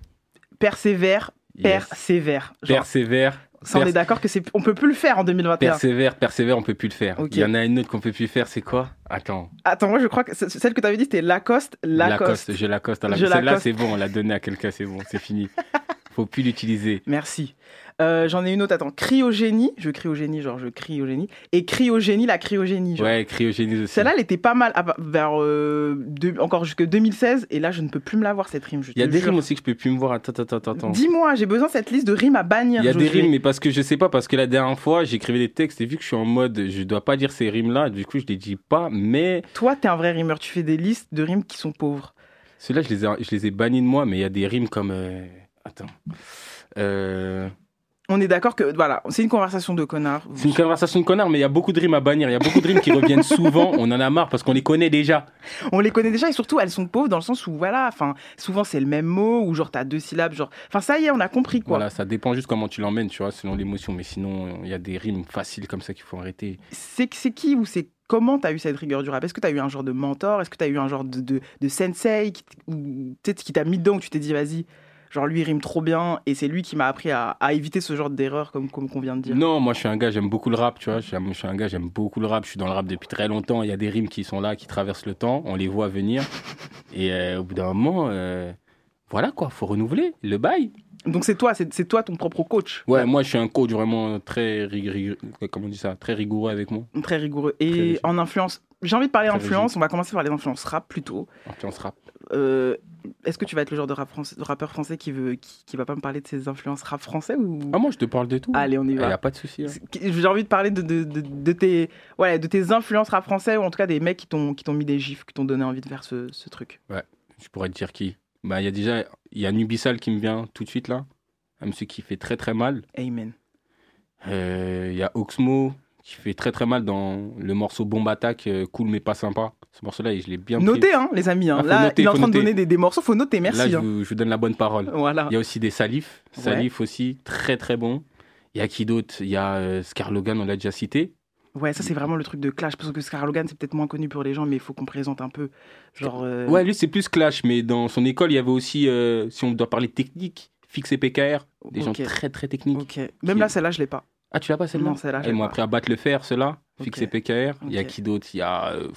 persévère. Persévère. Persévère. ça, on est d'accord que c'est, on peut plus le faire en 2021. Persévère, persévère, on peut plus le faire. Il y en a une autre qu'on peut plus faire, c'est quoi? Attends. Attends, moi je crois que celle que t'avais dit c'était Lacoste, Lacoste. Je Lacoste. à la- Celle-là, Lacoste. c'est bon, on l'a donné à quelqu'un, c'est bon, c'est fini. Faut plus l'utiliser. Merci. Euh, j'en ai une autre, attends. Cryogénie, je cryogénie, genre je cryogénie. Et cryogénie, la cryogénie. genre. Ouais, cryogénie aussi. Celle-là, elle était pas mal à- vers euh, encore jusque 2016, et là, je ne peux plus me la voir cette rime. Il y a des jure. rimes aussi que je peux plus me voir. Attends, attends, attends, attends. Dis-moi, j'ai besoin de cette liste de rimes à bannir. Il y a des rimes, mais parce que je sais pas, parce que la dernière fois, j'écrivais des textes et vu que je suis en mode, je dois pas dire ces rimes-là, du coup, je les dis pas, mais Toi, t'es un vrai rimeur. Tu fais des listes de rimes qui sont pauvres. ceux-là, je les ai, je les ai bannis de moi, mais il y a des rimes comme. euh, Attends. Euh, On est d'accord que voilà, c'est une conversation de connards. C'est une conversation de connard, mais il y a beaucoup de rimes à bannir. Il y a beaucoup de rimes qui reviennent [laughs] souvent. On en a marre parce qu'on les connaît déjà. On les connaît déjà et surtout elles sont pauvres dans le sens où voilà, enfin souvent c'est le même mot ou genre t'as deux syllabes, genre. Enfin ça y est, on a compris quoi. Voilà, ça dépend juste comment tu l'emmènes, tu vois, selon l'émotion. Mais sinon, il y a des rimes faciles comme ça qu'il faut arrêter. C'est c'est qui ou c'est comment t'as eu cette rigueur du rap Est-ce que t'as eu un genre de mentor? Est-ce que t'as eu un genre de, de, de sensei qui, ou peut-être qui t'a mis dedans où tu t'es dit vas-y, genre lui il rime trop bien et c'est lui qui m'a appris à, à éviter ce genre d'erreur comme comme qu'on vient de dire. Non, moi je suis un gars, j'aime beaucoup le rap, tu vois. Je suis un gars, j'aime beaucoup le rap. Je suis dans le rap depuis très longtemps. Il y a des rimes qui sont là, qui traversent le temps. On les voit venir. Et euh, au bout d'un moment, euh, voilà quoi, faut renouveler le bail. Donc c'est toi, c'est c'est toi ton propre coach. Ouais, moi je suis un coach vraiment très rigoureux, comment on dit ça, très rigoureux avec moi. Très rigoureux. Et en influence, j'ai envie de parler influence, on va commencer par les influences rap plutôt. Influence rap. Euh, Est-ce que tu vas être le genre de, rap français- de rappeur français qui veut qui, qui va pas me parler de ses influences rap français ou? Ah moi je te parle de tout. Allez, on y Il va. y a pas de souci. hein. J'ai envie de parler de, de, de, de tes ouais, de tes influences rap français ou en tout cas des mecs qui t'ont qui t'ont mis des gifs, qui t'ont donné envie de faire ce, ce truc. Ouais, je pourrais te dire qui? Bah il y a déjà, il y a Nubisal qui me vient tout de suite là, un monsieur qui fait très très mal. Amen. Euh, Il y a Oxmo qui fait très très mal dans le morceau Bombe Attack, euh, cool mais pas sympa. Ce morceau-là, je l'ai bien. Notez hein, les amis. Hein. Ah, Là, noter, il est en train de donner des, des morceaux, faut noter. Merci. Là, je hein. vous, je vous donne la bonne parole. Voilà. Il y a aussi des Salif. Ouais. Salif aussi, très très bon. Il y a qui d'autre? Il y a euh, Scarlogan, on l'a déjà cité. Ouais, ça c'est vraiment le truc de clash parce que Scar Logan c'est peut-être moins connu pour les gens, mais il faut qu'on présente un peu. Genre. euh, Ouais, lui, c'est plus Clash, mais dans son école, il y avait aussi, euh, si on doit parler technique, Fix et PKR, des gens Ok. très très techniques. Même là, celle-là, je l'ai pas. Ah, tu l'as pas celle-là Non, celle-là, Ils m'ont appris à battre le fer, ceux-là. Fix Ok. et PKR. Il y a qui d'autre? Il y a. euh,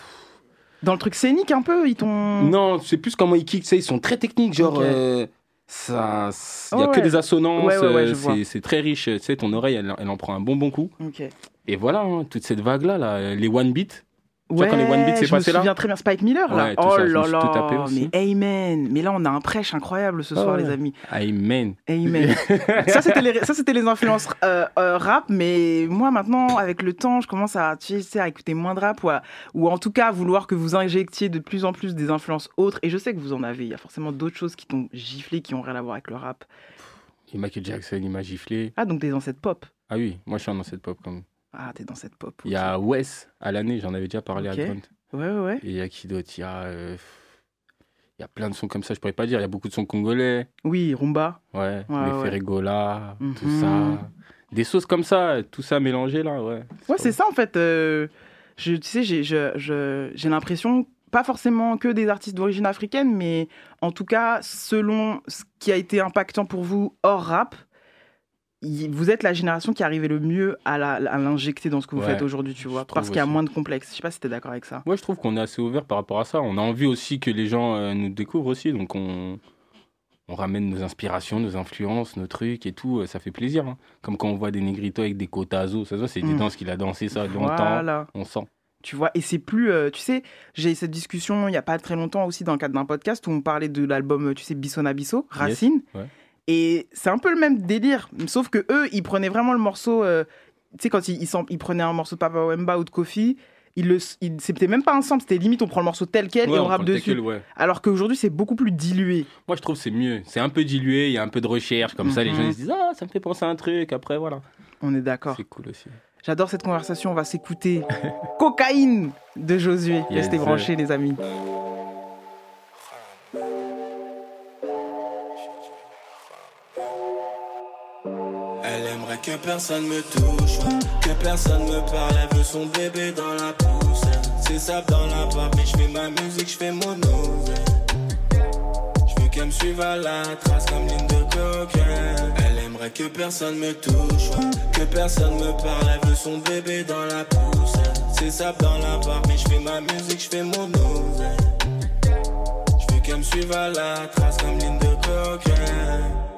Dans le truc scénique un peu, ils t'ont. Non, c'est plus comment ils kickent, tu sais, ils sont très techniques, genre. Euh, ça, il y a Ouais, que ouais. des assonances, Ouais, ouais, ouais, je euh, c'est- c'est très riche, tu sais, ton oreille, elle, elle en prend un bon bon coup. Ok. Et voilà, hein, toute cette vague-là, là, les one beat. Tu Ouais, vois, quand les one beat je me passé là souviens très bien Spike Miller là. Ouais, oh je me là là, mais amen. Mais là on a un prêche incroyable ce soir ouais. les amis. Amen. Amen. [laughs] ça c'était les ça c'était les influences euh, euh, rap, mais moi maintenant avec le temps je commence à tu sais à écouter moins de rap ou, à- ou en tout cas à vouloir que vous injectiez de plus en plus des influences autres. Et je sais que vous en avez. Il y a forcément d'autres choses qui t'ont giflé qui ont rien à voir avec le rap. Et Michael Jackson, il m'a giflé. Ah donc t'es dans cette pop. Ah oui, moi je suis dans cette pop quand même. Ah t'es dans cette pop. Il y a Wes à l'année, j'en avais déjà parlé à Grunt. Ouais ouais ouais. Et il y a qui d'autre? Il y a. euh, Il y a plein de sons comme ça, je pourrais pas dire. Il y a beaucoup de sons congolais. Oui Rumba. Ouais, Ouais, les ouais. Tout Mhm. ça. Des sauces comme ça, tout ça mélangé là, ouais. Ouais, c'est ça en fait. euh, je, tu sais, j'ai je- je- j'ai l'impression, pas forcément que des artistes d'origine africaine, mais en tout cas, selon ce qui a été impactant pour vous hors rap, vous êtes la génération qui arrivait le mieux à à l'injecter dans ce que vous Ouais, faites aujourd'hui, tu vois, parce qu'il y a aussi. moins de complexe. Je sais pas si t'es d'accord avec ça. Moi, je trouve qu'on est assez ouvert par rapport à ça. On a envie aussi que les gens euh, nous découvrent aussi, donc on, on ramène nos inspirations, nos influences, nos trucs et tout. euh, Ça fait plaisir. hein. Comme quand on voit des négritos avec des cotazos, ça se voit, c'est des Mm. danses qu'il a dansé ça longtemps. On sent. Tu vois, et c'est plus. euh, tu sais, j'ai eu cette discussion il y a pas très longtemps aussi dans le cadre d'un podcast où on parlait de l'album, tu sais, Bissona Bisso, Racine. Ouais. Et c'est un peu le même délire, sauf que eux, ils prenaient vraiment le morceau. euh, tu sais, quand ils, ils, s'en- ils prenaient un morceau de Papa Wemba ou de Kofi, ils le, ils- c'était même pas ensemble, c'était limite on prend le morceau tel quel Ouais, et on on rappe dessus. quel, ouais. Alors qu'aujourd'hui, c'est beaucoup plus dilué. Moi, je trouve c'est mieux. C'est un peu dilué, il y a un peu de recherche. Comme ça, les Mhm. gens ils se disent Ah, ça me fait penser à un truc. Après, voilà. On est d'accord. C'est cool aussi. J'adore cette conversation, on va s'écouter. Cocaïne de Josué. Yes, Restez branchés, les amis. Que personne me touche, que personne me parle. Elle veut son bébé dans la poussette. C'est ça dans la barbe, mais je fais ma musique, je fais mon oseille. Je veux qu'elle me suive à la trace comme ligne de cocaine. Elle aimerait que personne me touche, que personne me parle. Elle veut son bébé dans la poussette. C'est ça dans la barbe, mais je fais ma musique, je fais mon oseille. Je veux qu'elle me suive à la trace comme ligne de cocaine.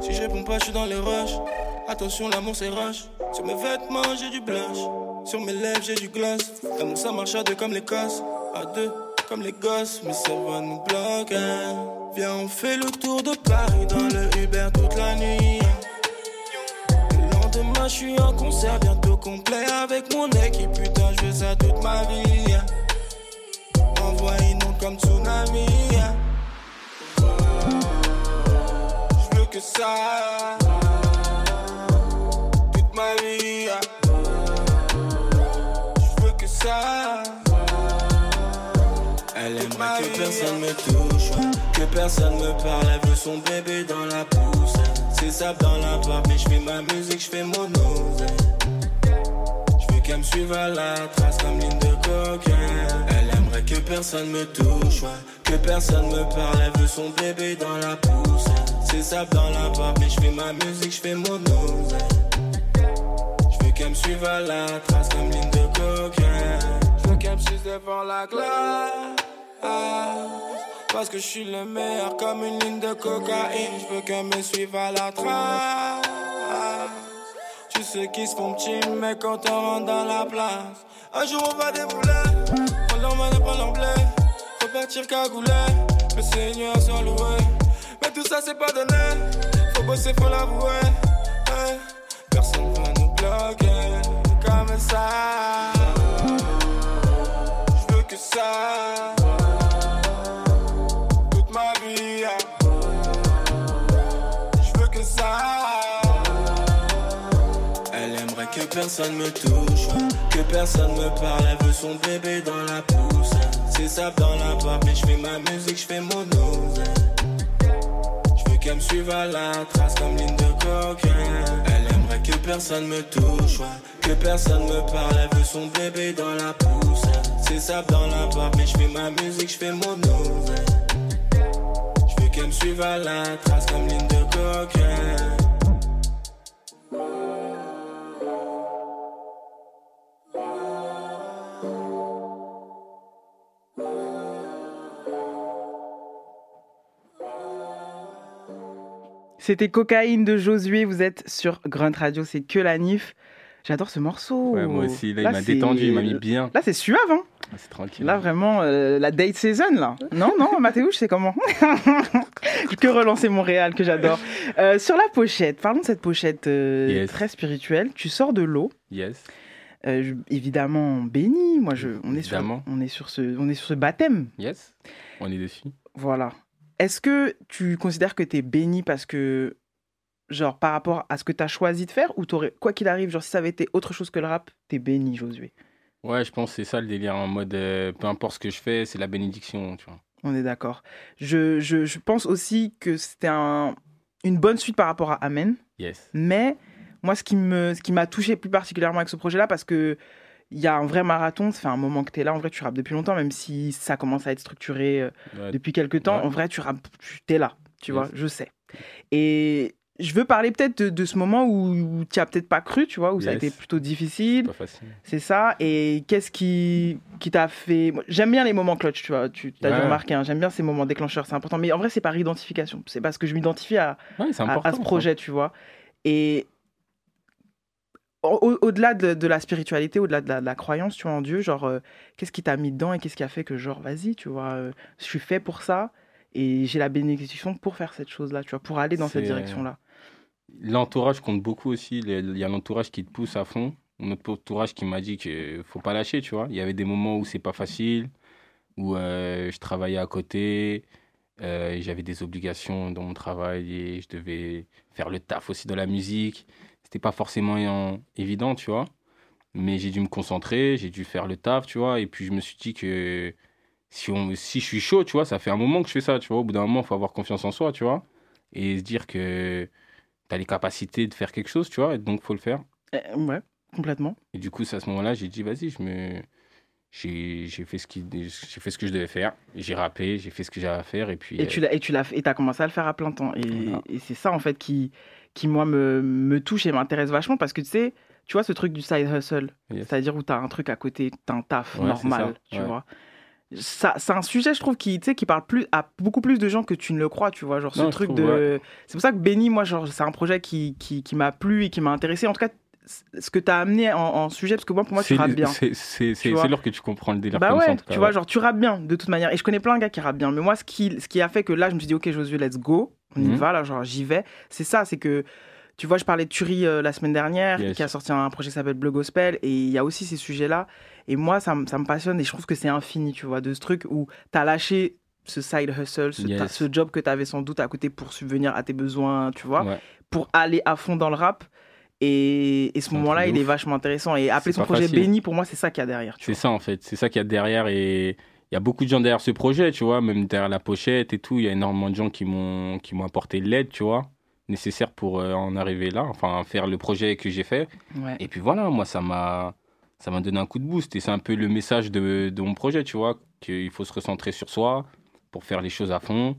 Si je réponds pas, je suis dans les rushs. Attention, l'amour c'est rush. Sur mes vêtements, j'ai du blush. Sur mes lèvres, j'ai du gloss. L'amour ça marche à deux comme l'Écosse. À deux comme les gosses, mais ça va nous bloquer. Viens, on fait le tour de Paris dans le Uber toute la nuit. Le lendemain, je suis en concert bientôt complet avec mon équipe. Putain, je veux ça toute ma vie. Envoie une onde comme tsunami. Que ça toute ma vie. Je veux que ça. Elle aimerait que personne me touche, que personne me parle. Elle veut son bébé dans la poussette. C'est ça dans la barbe, mais je fais ma musique, je fais mon oseille. Je veux qu'elle me suive à la trace comme ligne de cocaine. Elle aimerait que personne me touche, que personne me parle. Elle veut son bébé dans la poussette. C'est ça dans la mais je fais ma musique, je fais mon oseille. Je veux qu'elle me suive à la trace comme ligne de cocaine. Je veux qu'elle me suive devant la glace. Parce que je suis le meilleur comme une ligne de cocaïne. Je veux qu'elle me suive à la trace. Tu sais qui se font petit, mais quand on rentre dans la place. Un jour on va débouler. On l'emmène et prend l'emblée. Faut partir cagoulé. Le Seigneur soit loué. Mais tout ça c'est pas donné. Faut bosser, faut l'avouer. Hey. Personne va nous bloquer comme ça. Je veux que ça. Toute ma vie. Je veux que ça. Elle aimerait que personne me touche, que personne me parle. Elle veut son bébé dans la poussette. C'est ça dans la barbe, mais je fais ma musique, je fais mon oseille. Je veux qu'elle me suive à la trace comme ligne de cocaine. Elle aimerait que personne me touche, que personne me parle. Elle veut son bébé dans la poussette. C'est ça dans la barbe, mais je fais ma musique, je fais mon oseille. Je veux qu'elle me suive à la trace comme ligne de cocaine. C'était Cocaïne de Josué, vous êtes sur Grunt Radio, c'est que la nif. J'adore ce morceau. Ouais, moi aussi, là, il m'a détendu, il m'a mis bien. Là, c'est suave, hein Ah, c'est tranquille. Là, vraiment, euh, la date season, là. Non, non, Mathéouche, c'est comment [laughs] Que relancer Montréal, que j'adore. Euh, sur la pochette, parlons de cette pochette euh, Yes. très spirituelle. Tu sors de l'eau. Yes. Je- évidemment béni. Moi, je, on est sur, on est sur ce, on est sur ce baptême. Yes. On est dessus. Voilà. Est-ce que tu considères que tu es béni parce que, genre, par rapport à ce que tu as choisi de faire, ou t'aurais, quoi qu'il arrive, genre, si ça avait été autre chose que le rap, t'es béni, Josué? Ouais, je pense que c'est ça le délire en mode euh, peu importe ce que je fais, c'est la bénédiction, tu vois. On est d'accord. Je, je, je pense aussi que c'était un- une bonne suite par rapport à Amen. Yes. Mais moi, ce qui me, ce qui m'a touché plus particulièrement avec ce projet-là, parce que il y a un vrai marathon, ça fait un moment que tu es là, en vrai, tu rappes depuis longtemps, même si ça commence à être structuré euh, Ouais. depuis quelques temps. Ouais. En vrai, tu rappes, tu es là, tu Yes. vois, je sais. Et je veux parler peut-être de, de ce moment où, tu as peut-être pas cru, tu vois, où ça a Yes. été plutôt difficile. C'est ça. Et qu'est-ce qui, qui t'a fait. J'aime bien les moments clutch, tu vois. Tu as dû Ouais. remarquer, hein, j'aime bien ces moments déclencheurs, c'est important. Mais en vrai, c'est par identification. C'est parce que je m'identifie à, à- ce ça. projet, tu vois. Et au- au- au-delà de, de la spiritualité, au-delà de la, de la croyance, tu vois, en Dieu, genre, euh, qu'est-ce qui t'a mis dedans et qu'est-ce qui a fait que, genre, vas-y, tu vois, euh, je suis fait pour ça et j'ai la bénédiction pour faire cette chose-là, tu vois, pour aller dans cette euh, direction-là. L'entourage compte beaucoup aussi. Il y a l'entourage qui te pousse à fond. Notre entourage qui m'a dit qu'il faut pas lâcher, tu vois. Il y avait des moments où c'est pas facile, où euh, je travaillais à côté, j'avais des obligations dans mon travail et je devais faire le taf aussi dans la musique. C'était pas forcément euh, évident, tu vois. Mais j'ai dû me concentrer, j'ai dû faire le taf, tu vois. Et puis je me suis dit que si, on, si je suis chaud, tu vois, ça fait un moment que je fais ça, tu vois. Au bout d'un moment, il faut avoir confiance en soi, tu vois. Et se dire que tu as les capacités de faire quelque chose, tu vois, et donc faut le faire. Euh, ouais, complètement. Et du coup, c'est à ce moment-là, j'ai dit, vas-y, je me... j'ai j'ai fait, ce qui... j'ai fait ce que je devais faire. J'ai rappé, j'ai fait ce que j'avais à faire, et puis... Et euh, tu l'as et tu l'as fait- et t'as commencé à le faire à plein temps. Et, et c'est ça en fait qui qui moi me, me touche et m'intéresse vachement parce que tu sais, tu vois ce truc du side hustle, Yes. c'est-à-dire où t'as un truc à côté, t'as un taf Ouais, normal, tu ouais. vois. Ça, c'est un sujet, je trouve, qui, tu qui parle plus à beaucoup plus de gens que tu ne le crois, tu vois. Genre ce Non, je truc trouve, de. ouais. C'est pour ça que Benny, moi, genre, c'est un projet qui, qui, qui m'a plu et qui m'a intéressé. En tout cas, ce que tu as amené en, en sujet, parce que moi, pour moi, tu rappes bien. C'est Tu lourd que tu comprends le délire Bah comme ouais, ça, en tout cas, tu vois, genre tu rappes bien de toute manière. Et je connais plein de gars qui rappent bien. Mais moi, ce qui, ce qui a fait que là, je me suis dit, ok, Josué, let's go. On y Mhm. va, là, genre j'y vais. C'est ça, c'est que, tu vois, je parlais de Turi euh, la semaine dernière, Yes. qui a sorti un projet qui s'appelle Bleu Gospel. Et il y a aussi ces sujets-là. Et moi, ça, me- ça me passionne. Et je trouve que c'est infini, tu vois, de ce truc où tu as lâché ce side hustle, ce, Yes. ta- ce job que tu avais sans doute à côté pour subvenir à tes besoins, tu vois, Ouais. pour aller à fond dans le rap. Et, et ce moment-là, il est vachement intéressant. Et appeler son projet facile. Béni, pour moi, c'est ça qu'il y a derrière. C'est ça en fait, c'est ça qu'il y a derrière et il y a beaucoup de gens derrière ce projet, tu vois, même derrière la pochette et tout, il y a énormément de gens qui m'ont qui m'ont apporté l'aide, tu vois, nécessaire pour euh, en arriver là, enfin faire le projet que j'ai fait. Ouais. Et puis voilà, moi ça m'a ça m'a donné un coup de boost et c'est un peu le message de, de mon projet, tu vois, qu'il faut se recentrer sur soi pour faire les choses à fond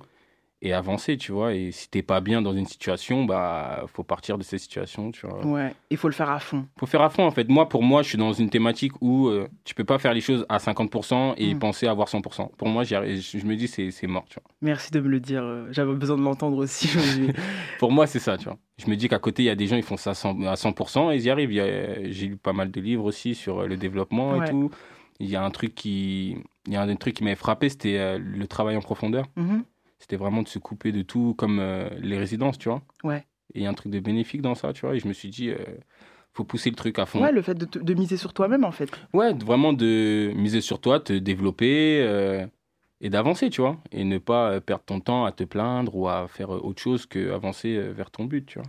et avancer, tu vois, et si t'es pas bien dans une situation, bah faut partir de cette situation, tu vois. Ouais, il faut le faire à fond. Faut faire à fond en fait. Moi, pour moi, je suis dans une thématique où euh, tu peux pas faire les choses à 50% et Mm. penser avoir 100%. Pour moi, je je me dis c'est c'est mort, tu vois. Merci de me le dire. euh, J'avais besoin de l'entendre aussi. [laughs] Pour moi, c'est ça, tu vois. Je me dis qu'à côté, il y a des gens, ils font ça à 100%, à 100% et ils y arrivent. J'ai lu pas mal de livres aussi sur euh, le développement Ouais. et tout. Il y a un truc qui, il y a un truc qui m'avait frappé, c'était euh, le travail en profondeur. Mhm. C'était vraiment de se couper de tout, comme euh, les résidences, tu vois. Ouais. Et il y a un truc de bénéfique dans ça, tu vois. Et je me suis dit, euh, faut pousser le truc à fond. Ouais, le fait de, miser sur toi-même, en fait. Ouais, vraiment de miser sur toi, te développer euh, et d'avancer, tu vois. Et ne pas euh, perdre ton temps à te plaindre ou à faire autre chose qu'avancer vers ton but, tu vois.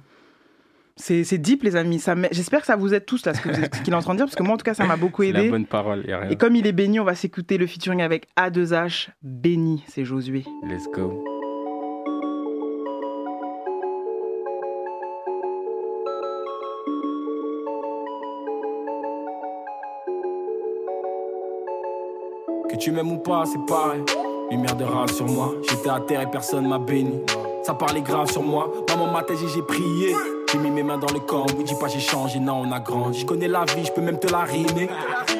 C'est deep, les amis. J'espère que ça vous aide tous, là, ce qu'il est en train de dire, parce que moi, en tout cas, ça m'a beaucoup C'est la aidé. bonne parole, y a rien. Et comme il est béni, on va s'écouter le featuring avec A2H. Béni, c'est Josué. Let's go. Que tu m'aimes ou pas, c'est pareil. Lumière de rage sur moi, j'étais à terre et personne m'a béni. Ça parlait grave sur moi, maman m'a tête et j'ai prié. J'ai mis mes mains dans le camp, oui, dis pas j'ai changé, non, on a grandi. Je connais la vie, je peux même te la rimer.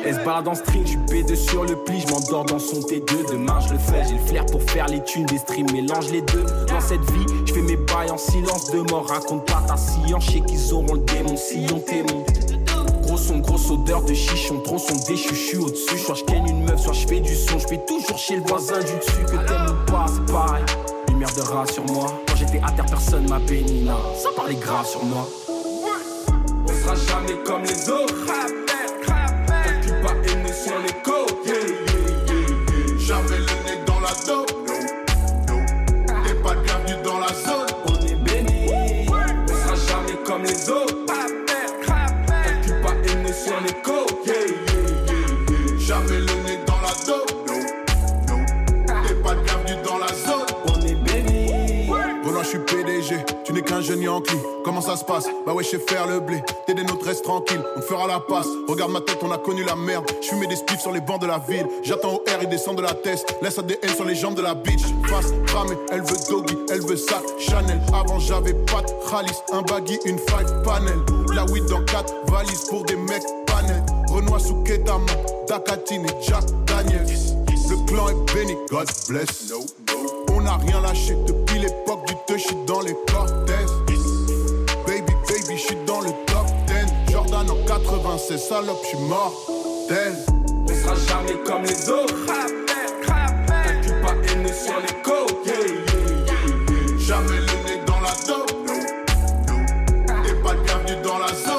Elle se balade en string, je suis pédé sur le pli, je m'endors dans son T2. Demain je le fais, j'ai le flair pour faire les thunes, des streams, mélange les deux. Dans cette vie, je fais mes bails en silence de mort, raconte pas ta science, je sais qu'ils auront le démon si on t'aimon. Gros son, grosse odeur de chichon, trop son déchu, au-dessus. Soit je une meuf, soit je fais du son. Je fais toujours chez le voisin du dessus. Que t'aimes ou pas, c'est pareil. Sur moi. Quand j'étais à terre, personne m'a béni. là. Ça parlait grave sur moi. On sera jamais comme les autres. Comment ça se passe? Bah ouais, je sais faire le blé. T'es des nôtres, reste tranquille, on fera la passe. Regarde ma tête, on a connu la merde. Je fumais des spliffs sur les bancs de la ville. J'attends au R, il descend de la test. Laisse ADN sur les jambes de la bitch. Face, ramé, elle veut doggy, elle veut sac. Chanel, avant j'avais pas Khalis. Un baggy, une five panel. La weed dans quatre valises pour des mecs panel. Renoir sous Ketama, Dakatine et Jack Daniels. Le clan est béni, God bless. On n'a rien lâché depuis l'époque du shit dans les cortèges. En 96, salope, je suis mortel. On sera jamais comme les autres. Calcule pas haineux sur les côtes. Yeah, yeah, yeah, yeah. Jamais le nez dans la dope. Et pas de bienvenue dans la zone.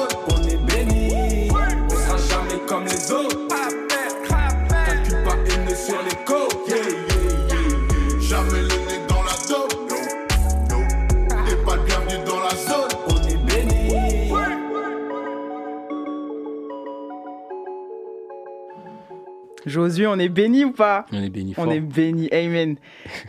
Josué, on est béni ou pas On est béni On est béni, amen.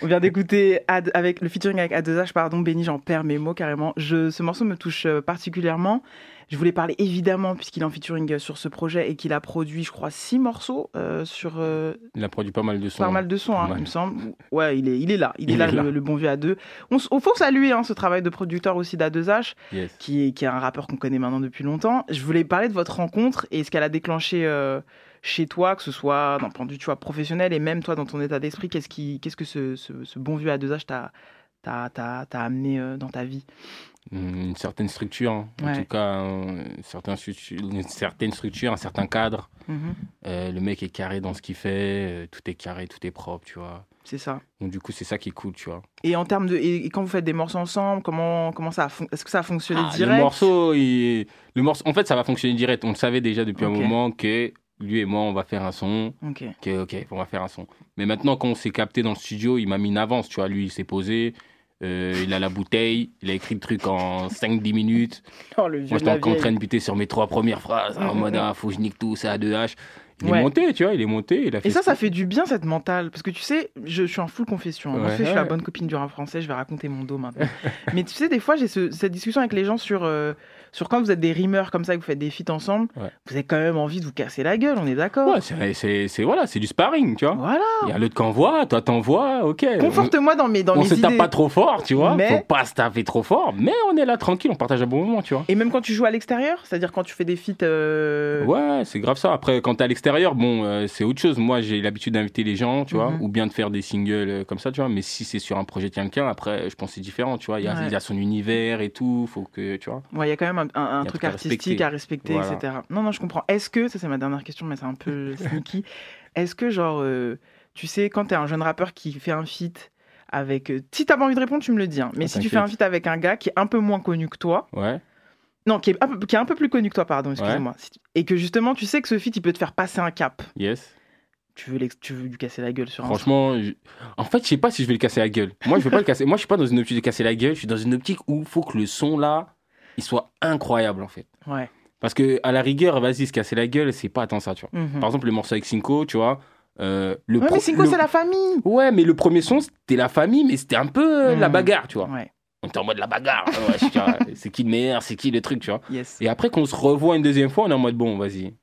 On vient d'écouter avec le featuring avec A2H, pardon, béni, j'en perds mes mots carrément. Je, ce morceau me touche euh, particulièrement. Je voulais parler évidemment, puisqu'il est en featuring euh, sur ce projet et qu'il a produit, je crois, six morceaux euh, sur euh, Il a produit pas mal de sons. pas mal de sons, hein, il me semble. Ouais, il est, il est là, il, est là, est là. Le, le bon vieux A2. On, s- faut saluer hein, ce travail de producteur aussi d'A2H, Yes. qui, est, qui est un rappeur qu'on connaît maintenant depuis longtemps. Je voulais parler de votre rencontre et ce qu'elle a déclenché euh, chez toi, que ce soit d'un point de vue tu vois, professionnel et même toi dans ton état d'esprit. Qu'est-ce qui, qu'est-ce que ce, ce, ce bon vieux A2H t'a, t'a, t'a, t'a amené euh, dans ta vie? Hum, Une certaine structure, hein. en tout cas, euh, certains stru- une certaine structure, un certain cadre. Mhm. Euh, le mec est carré dans ce qu'il fait, euh, tout est carré, tout est propre, tu vois. C'est ça. Donc du coup, c'est ça qui est cool, tu vois. Et en termes de, et, quand vous faites des morceaux ensemble, comment, comment ça, a fon- est-ce que ça a fonctionné Ah, direct? Le morceau, il- le morceau, en fait, ça va fonctionner direct. On le savait déjà depuis un moment que lui et moi, on va faire un son. Ok. Ok, on va faire un son. Mais maintenant, quand on s'est capté dans le studio, il m'a mis une avance, tu vois. Lui, il s'est posé, euh, il a la bouteille, il a écrit le truc en 5-10 minutes. [laughs] Oh, le vieux Moi, j'étais en train de buter sur mes trois premières phrases, en Mm, mode, mm, ah, faut que je nique tout, c'est à 2H. Il Ouais. est monté, tu vois, il est monté. Il a fait Et ça, ça fait du bien cette mentale. Parce que tu sais, je, je suis en full confession. hein. Je suis la bonne copine du rap français, je vais raconter mon dos maintenant. [laughs] Mais tu sais, des fois, j'ai ce- cette discussion avec les gens sur, euh, sur quand vous êtes des rimeurs comme ça, que vous faites des feats ensemble, Ouais. vous avez quand même envie de vous casser la gueule, on est d'accord Ouais, c'est- c'est voilà, c'est du sparring, tu vois. Voilà. Il y a l'autre qui envoie, toi t'envoies, ok. Conforte-moi dans mes, dans on mes se tape pas trop fort, tu vois. Mais- Faut pas se taper trop fort, mais on est là tranquille, on partage un bon moment, tu vois. Et même quand tu joues à l'extérieur, c'est-à-dire quand tu fais des feats. euh, Ouais, c'est grave ça. Après, quand t'es à l'extérieur, bon, euh, c'est autre chose. Moi, j'ai l'habitude d'inviter les gens, tu vois, Mhm. ou bien de faire des singles euh, comme ça, tu vois. Mais si c'est sur un projet de quelqu'un, après, je pense que c'est différent, tu vois. Il y, a, Ouais. il y a son univers et tout, faut que, tu vois. Ouais, il y a quand même un, un- un truc à artistique respecter. à respecter, Voilà. etc. Non, non, je comprends. Est-ce que, ça c'est ma dernière question, mais c'est un peu [laughs] sneaky, est-ce que, genre, euh, tu sais, quand t'es un jeune rappeur qui fait un feat avec. euh, si t'as pas envie de répondre, tu me le dis. hein. Mais Ah, si tu fais un feat avec un gars qui est un peu moins connu que toi, Ouais. non, qui est un peu, qui est un peu plus connu que toi, pardon, excuse-moi, et que justement, tu sais que ce feat, il peut te faire passer un cap, Yes. tu veux, tu veux lui casser la gueule sur un Franchement, je- en fait, je sais pas si je vais le casser la gueule. Moi, je veux pas le casser. Moi, je suis pas dans une optique de casser la gueule. Je suis dans une optique où il faut que le son là, il soit incroyable en fait. Ouais. Parce que à la rigueur, vas-y, se casser la gueule, c'est pas tant ça, tu vois. Mhm. Par exemple, le morceau avec Cinco, tu vois. euh, le Ouais, mais Cinco, le- c'est la famille. Ouais, mais le premier son, c'était la famille, mais c'était un peu euh, la Mhm. bagarre, tu vois. Ouais. On était en mode la bagarre. Ouais, tu vois, [laughs] c'est qui le meilleur, c'est qui le truc, tu vois. Yes. Et après qu'on se revoit une deuxième fois, on est en mode bon, vas-y.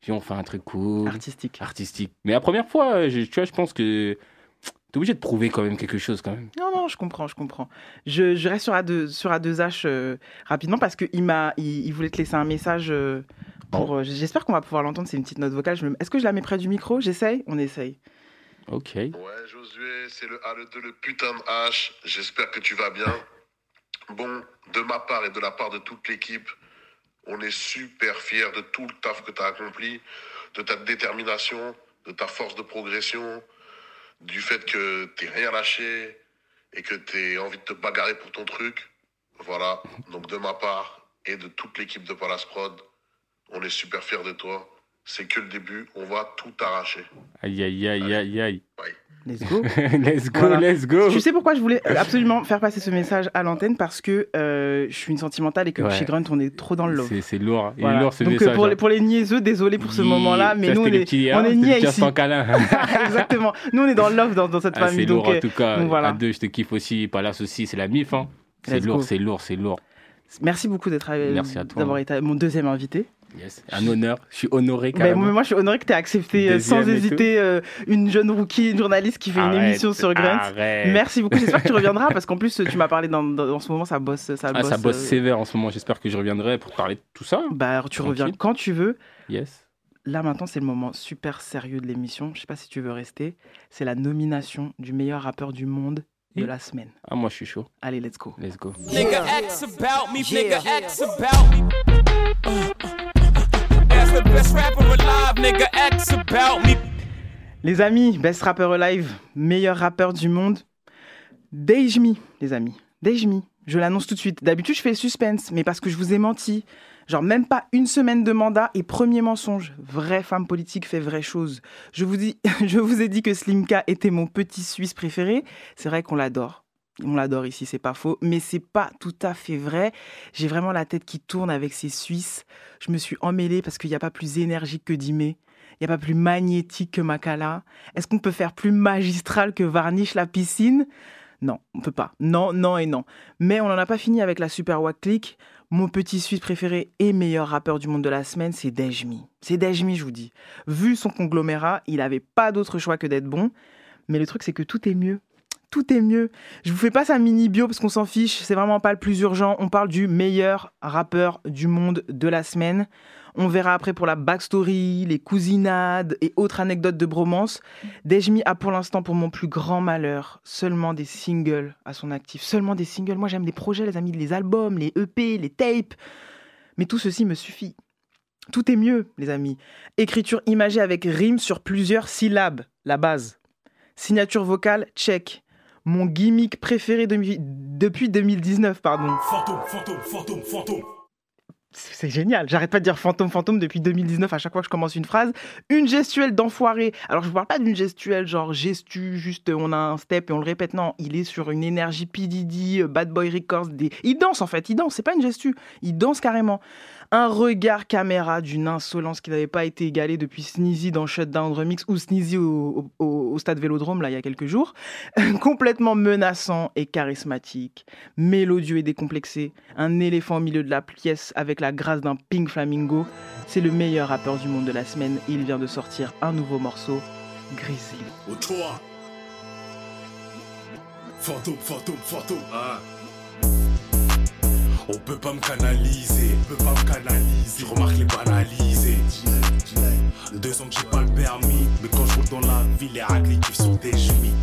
Puis on fait un truc cool. Artistique. Artistique. Mais la première fois, euh, je- tu vois, je pense que t'es obligé de prouver quand même quelque chose quand même. Non, non, je comprends, je comprends. Je, je reste sur, A2, sur A2H euh, rapidement parce qu'il m'a, il, il voulait te laisser un message. euh, pour, euh, J'espère qu'on va pouvoir l'entendre, c'est une petite note vocale. Je me- Est-ce que je la mets près du micro? J'essaye? On essaye. Ok. Ouais, Josué, c'est le A, le 2, le putain de H. J'espère que tu vas bien. Bon, de ma part et de la part de toute l'équipe, on est super fiers de tout le taf que tu as accompli, de ta détermination, de ta force de progression, du fait que tu rien lâché et que tu envie de te bagarrer pour ton truc. Voilà, [laughs] donc de ma part et de toute l'équipe de Palace Prod, on est super fiers de toi. C'est que le début, on va tout arracher. Aïe, aïe, aïe, aïe, aïe. Let's go. [laughs] let's go, Voilà. let's go. Tu sais pourquoi je voulais absolument faire passer ce message à l'antenne? Parce que euh, je suis une sentimentale et que Ouais. chez Grunt, on est trop dans le love. C'est- lourd. Il Voilà. est lourd ce Donc euh, message. pour, les, hein. pour les niaiseux, désolé pour ce moment-là, mais ça, nous on est, petit, on hein, est niais ici. [laughs] Exactement. Nous on est dans le love dans, dans cette Ah, famille. c'est donc, lourd en euh, tout cas. donc voilà. À deux, je te kiffe aussi. Palace aussi, c'est la mif. Hein. C'est lourd, c'est lourd, c'est lourd. Merci beaucoup d'être Merci à toi. d'avoir été mon deuxième invité. Yes. Un honneur. Je suis honoré carrément. moi, moi, je suis honoré que tu aies accepté euh, sans hésiter euh, une jeune rookie, une journaliste qui fait une émission sur Grunt. arrête. Merci beaucoup. J'espère que tu reviendras parce qu'en plus, tu m'as parlé dans, dans- en ce moment, ça bosse. Ça Ah, bosse, ça bosse euh, sévère en ce moment. J'espère que je reviendrai pour parler de tout ça. Bah, tu reviens quand tu veux. Yes. Là, maintenant, c'est le moment super sérieux de l'émission. Je sais pas si tu veux rester. C'est la nomination du meilleur rappeur du monde de la semaine. Ah, moi, je suis chaud. Allez, let's go. Let's go. Nigga X Les amis, best rapper alive, meilleur rappeur du monde. Dejmi, les amis. Dejmi, je l'annonce tout de suite. D'habitude, je fais le suspense, mais parce que je vous ai menti. Genre, même pas une semaine de mandat et premier mensonge. Vraie femme politique fait vraie chose. Je vous, dis, [laughs] je vous ai dit que Slimka était mon petit Suisse préféré. C'est vrai qu'on l'adore. On l'adore ici, c'est pas faux, mais c'est pas tout à fait vrai. J'ai vraiment la tête qui tourne avec ces Suisses. Je me suis emmêlée parce qu'il n'y a pas plus énergique que Dimé. Il n'y a pas plus magnétique que Makala. Est-ce qu'on peut faire plus magistral que Varnish la piscine? Non, on peut pas. Non, non et non. Mais on n'en a pas fini avec la Super Wack Click. Mon petit Suisse préféré et meilleur rappeur du monde de la semaine, c'est Dejmi. C'est Dejmi, je vous dis. Vu son conglomérat, il n'avait pas d'autre choix que d'être bon. Mais le truc, c'est que tout est mieux. Tout est mieux. Je vous fais pas sa mini bio parce qu'on s'en fiche. C'est vraiment pas le plus urgent. On parle du meilleur rappeur du monde de la semaine. On verra après pour la backstory, les cousinades et autres anecdotes de bromance. Dejmi a pour l'instant, pour mon plus grand malheur, seulement des singles à son actif. Seulement des singles. Moi, j'aime les projets, les amis, les albums, les EP, les tapes. Mais tout ceci me suffit. Tout est mieux, les amis. Écriture imagée avec rime sur plusieurs syllabes, la base. Signature vocale, check. Mon gimmick préféré de- depuis 2019, pardon. Fantôme, fantôme, fantôme, fantôme. C'est génial. J'arrête pas de dire fantôme, fantôme depuis 2019 à chaque fois que je commence une phrase. Une gestuelle d'enfoiré. Alors je vous parle pas d'une gestuelle genre gestu, juste on a un step et on le répète. Non, il est sur une énergie PDD, euh, Bad Boy Records. Des... Il danse en fait, il danse. C'est pas une gestu. Il danse carrément. Un regard caméra d'une insolence qui n'avait pas été égalée depuis Sneezy dans Shutdown Remix ou Sneezy au, stade Vélodrome là il y a quelques jours. [laughs] Complètement menaçant et charismatique, mélodieux et décomplexé, un éléphant au milieu de la pièce avec la grâce d'un pink flamingo. C'est le meilleur rappeur du monde de la semaine il vient de sortir un nouveau morceau, Grizzly. Ah. On peut pas me canaliser, on peut pas me canaliser. Je remarque les banalisés. Deux ans que j'ai pas le permis, mais quand je roule dans la ville, les racles qui sont des chemins,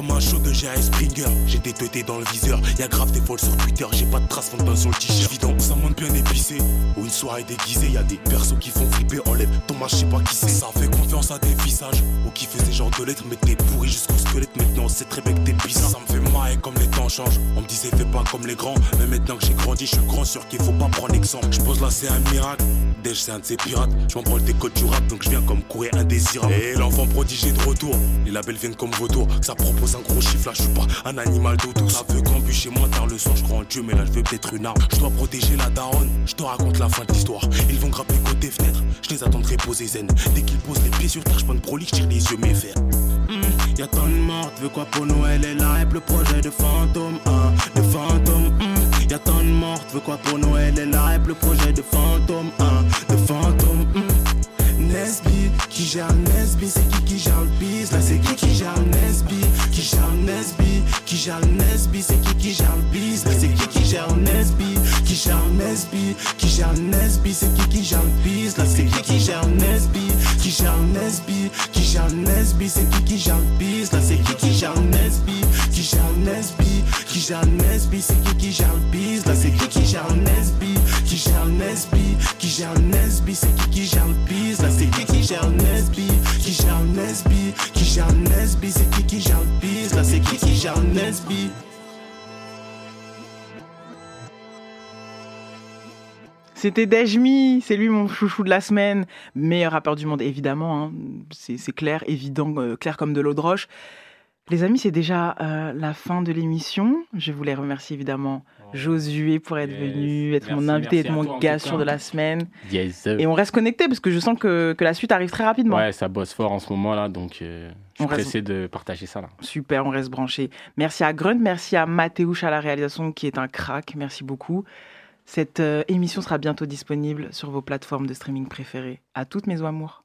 comme un show de Jerry Springer. J'ai des dans le viseur. Y'a grave des vols sur Twitter. J'ai pas de traces fondant sur le t-shirt. Évident, ça monte bien épicé. Ou une soirée déguisée. Y'a des persos qui font flipper. Enlève ton je sais pas qui c'est. Ça fait confiance à des visages. Ou qui faisaient genre de lettres. Mais t'es pourri jusqu'au squelette. Maintenant, c'est très que t'es bizarre. Ça me fait comme les temps changent. On me disait, fais pas comme les grands. Mais maintenant que j'ai grandi, je suis grand sûr qu'il faut pas prendre exemple. Je pose là, c'est un miracle. Dej, c'est un de ces pirates. Je m'en branle des codes du rap. Donc je viens comme courir indésirable. Et l'enfant prodigé de retour. Les labels viennent comme vautour. Que ça propose un gros chiffre. Là, je suis pas un animal dodo. Ça veut chez moi tard le soir. Je crois en Dieu, mais là, je veux peut-être une arme. Je dois protéger la daronne. Je te raconte la fin de l'histoire. Ils vont grapper côté fenêtre. Je les attendrai poser zen. Dès qu'ils posent les pieds sur terre, je prends une prolique, je tire les yeux méfaits. Y'a tant de morts, veux quoi pour Noël la hype, le projet de fantôme, hein, de fantôme. hmm. Y'a tant de morts, veux quoi pour Noël la hype, le projet de fantôme, hein, de fantôme. hmm. Nesby, qui gère Nesby, c'est qui qui gère le là c'est qui qui gère Nesby, qui gère Nesby, qui gère Nesby, c'est qui qui gère le gère Nesby, qui gère Nesby, c'est qui qui gère le biz, là c'est qui qui gère Nesby, qui gère Nesby, qui gère Nesby, c'est qui qui gère le biz, là c'est qui qui gère Nesby, qui gère Nesby, qui gère Nesby, c'est qui qui gère le biz, là c'est qui qui gère Nesby, qui gère Nesby, qui gère Nesby, c'est qui qui gère le biz, là c'est qui qui gère Nesby, qui gère Nesby, qui gère Nesby, c'est qui qui gère le biz, là c'est qui qui gère Nesby. C'était Dejmi, c'est lui mon chouchou de la semaine, meilleur rappeur du monde évidemment, hein. c'est clair, évident, euh, clair comme de l'eau de roche. Les amis, c'est déjà euh, la fin de l'émission. Je voulais remercier évidemment Josué pour être venu, être mon invité, être mon gars cas. de la semaine. Yes. Et on reste connecté parce que je sens que, que la suite arrive très rapidement. Ouais, ça bosse fort en ce moment là, donc euh, je On suis reste- pressé de partager ça là. Super, on reste branché. Merci à Grunt, merci à Mathéouche à la réalisation qui est un crack. Merci beaucoup. Cette euh, émission sera bientôt disponible sur vos plateformes de streaming préférées. À toutes mes amours.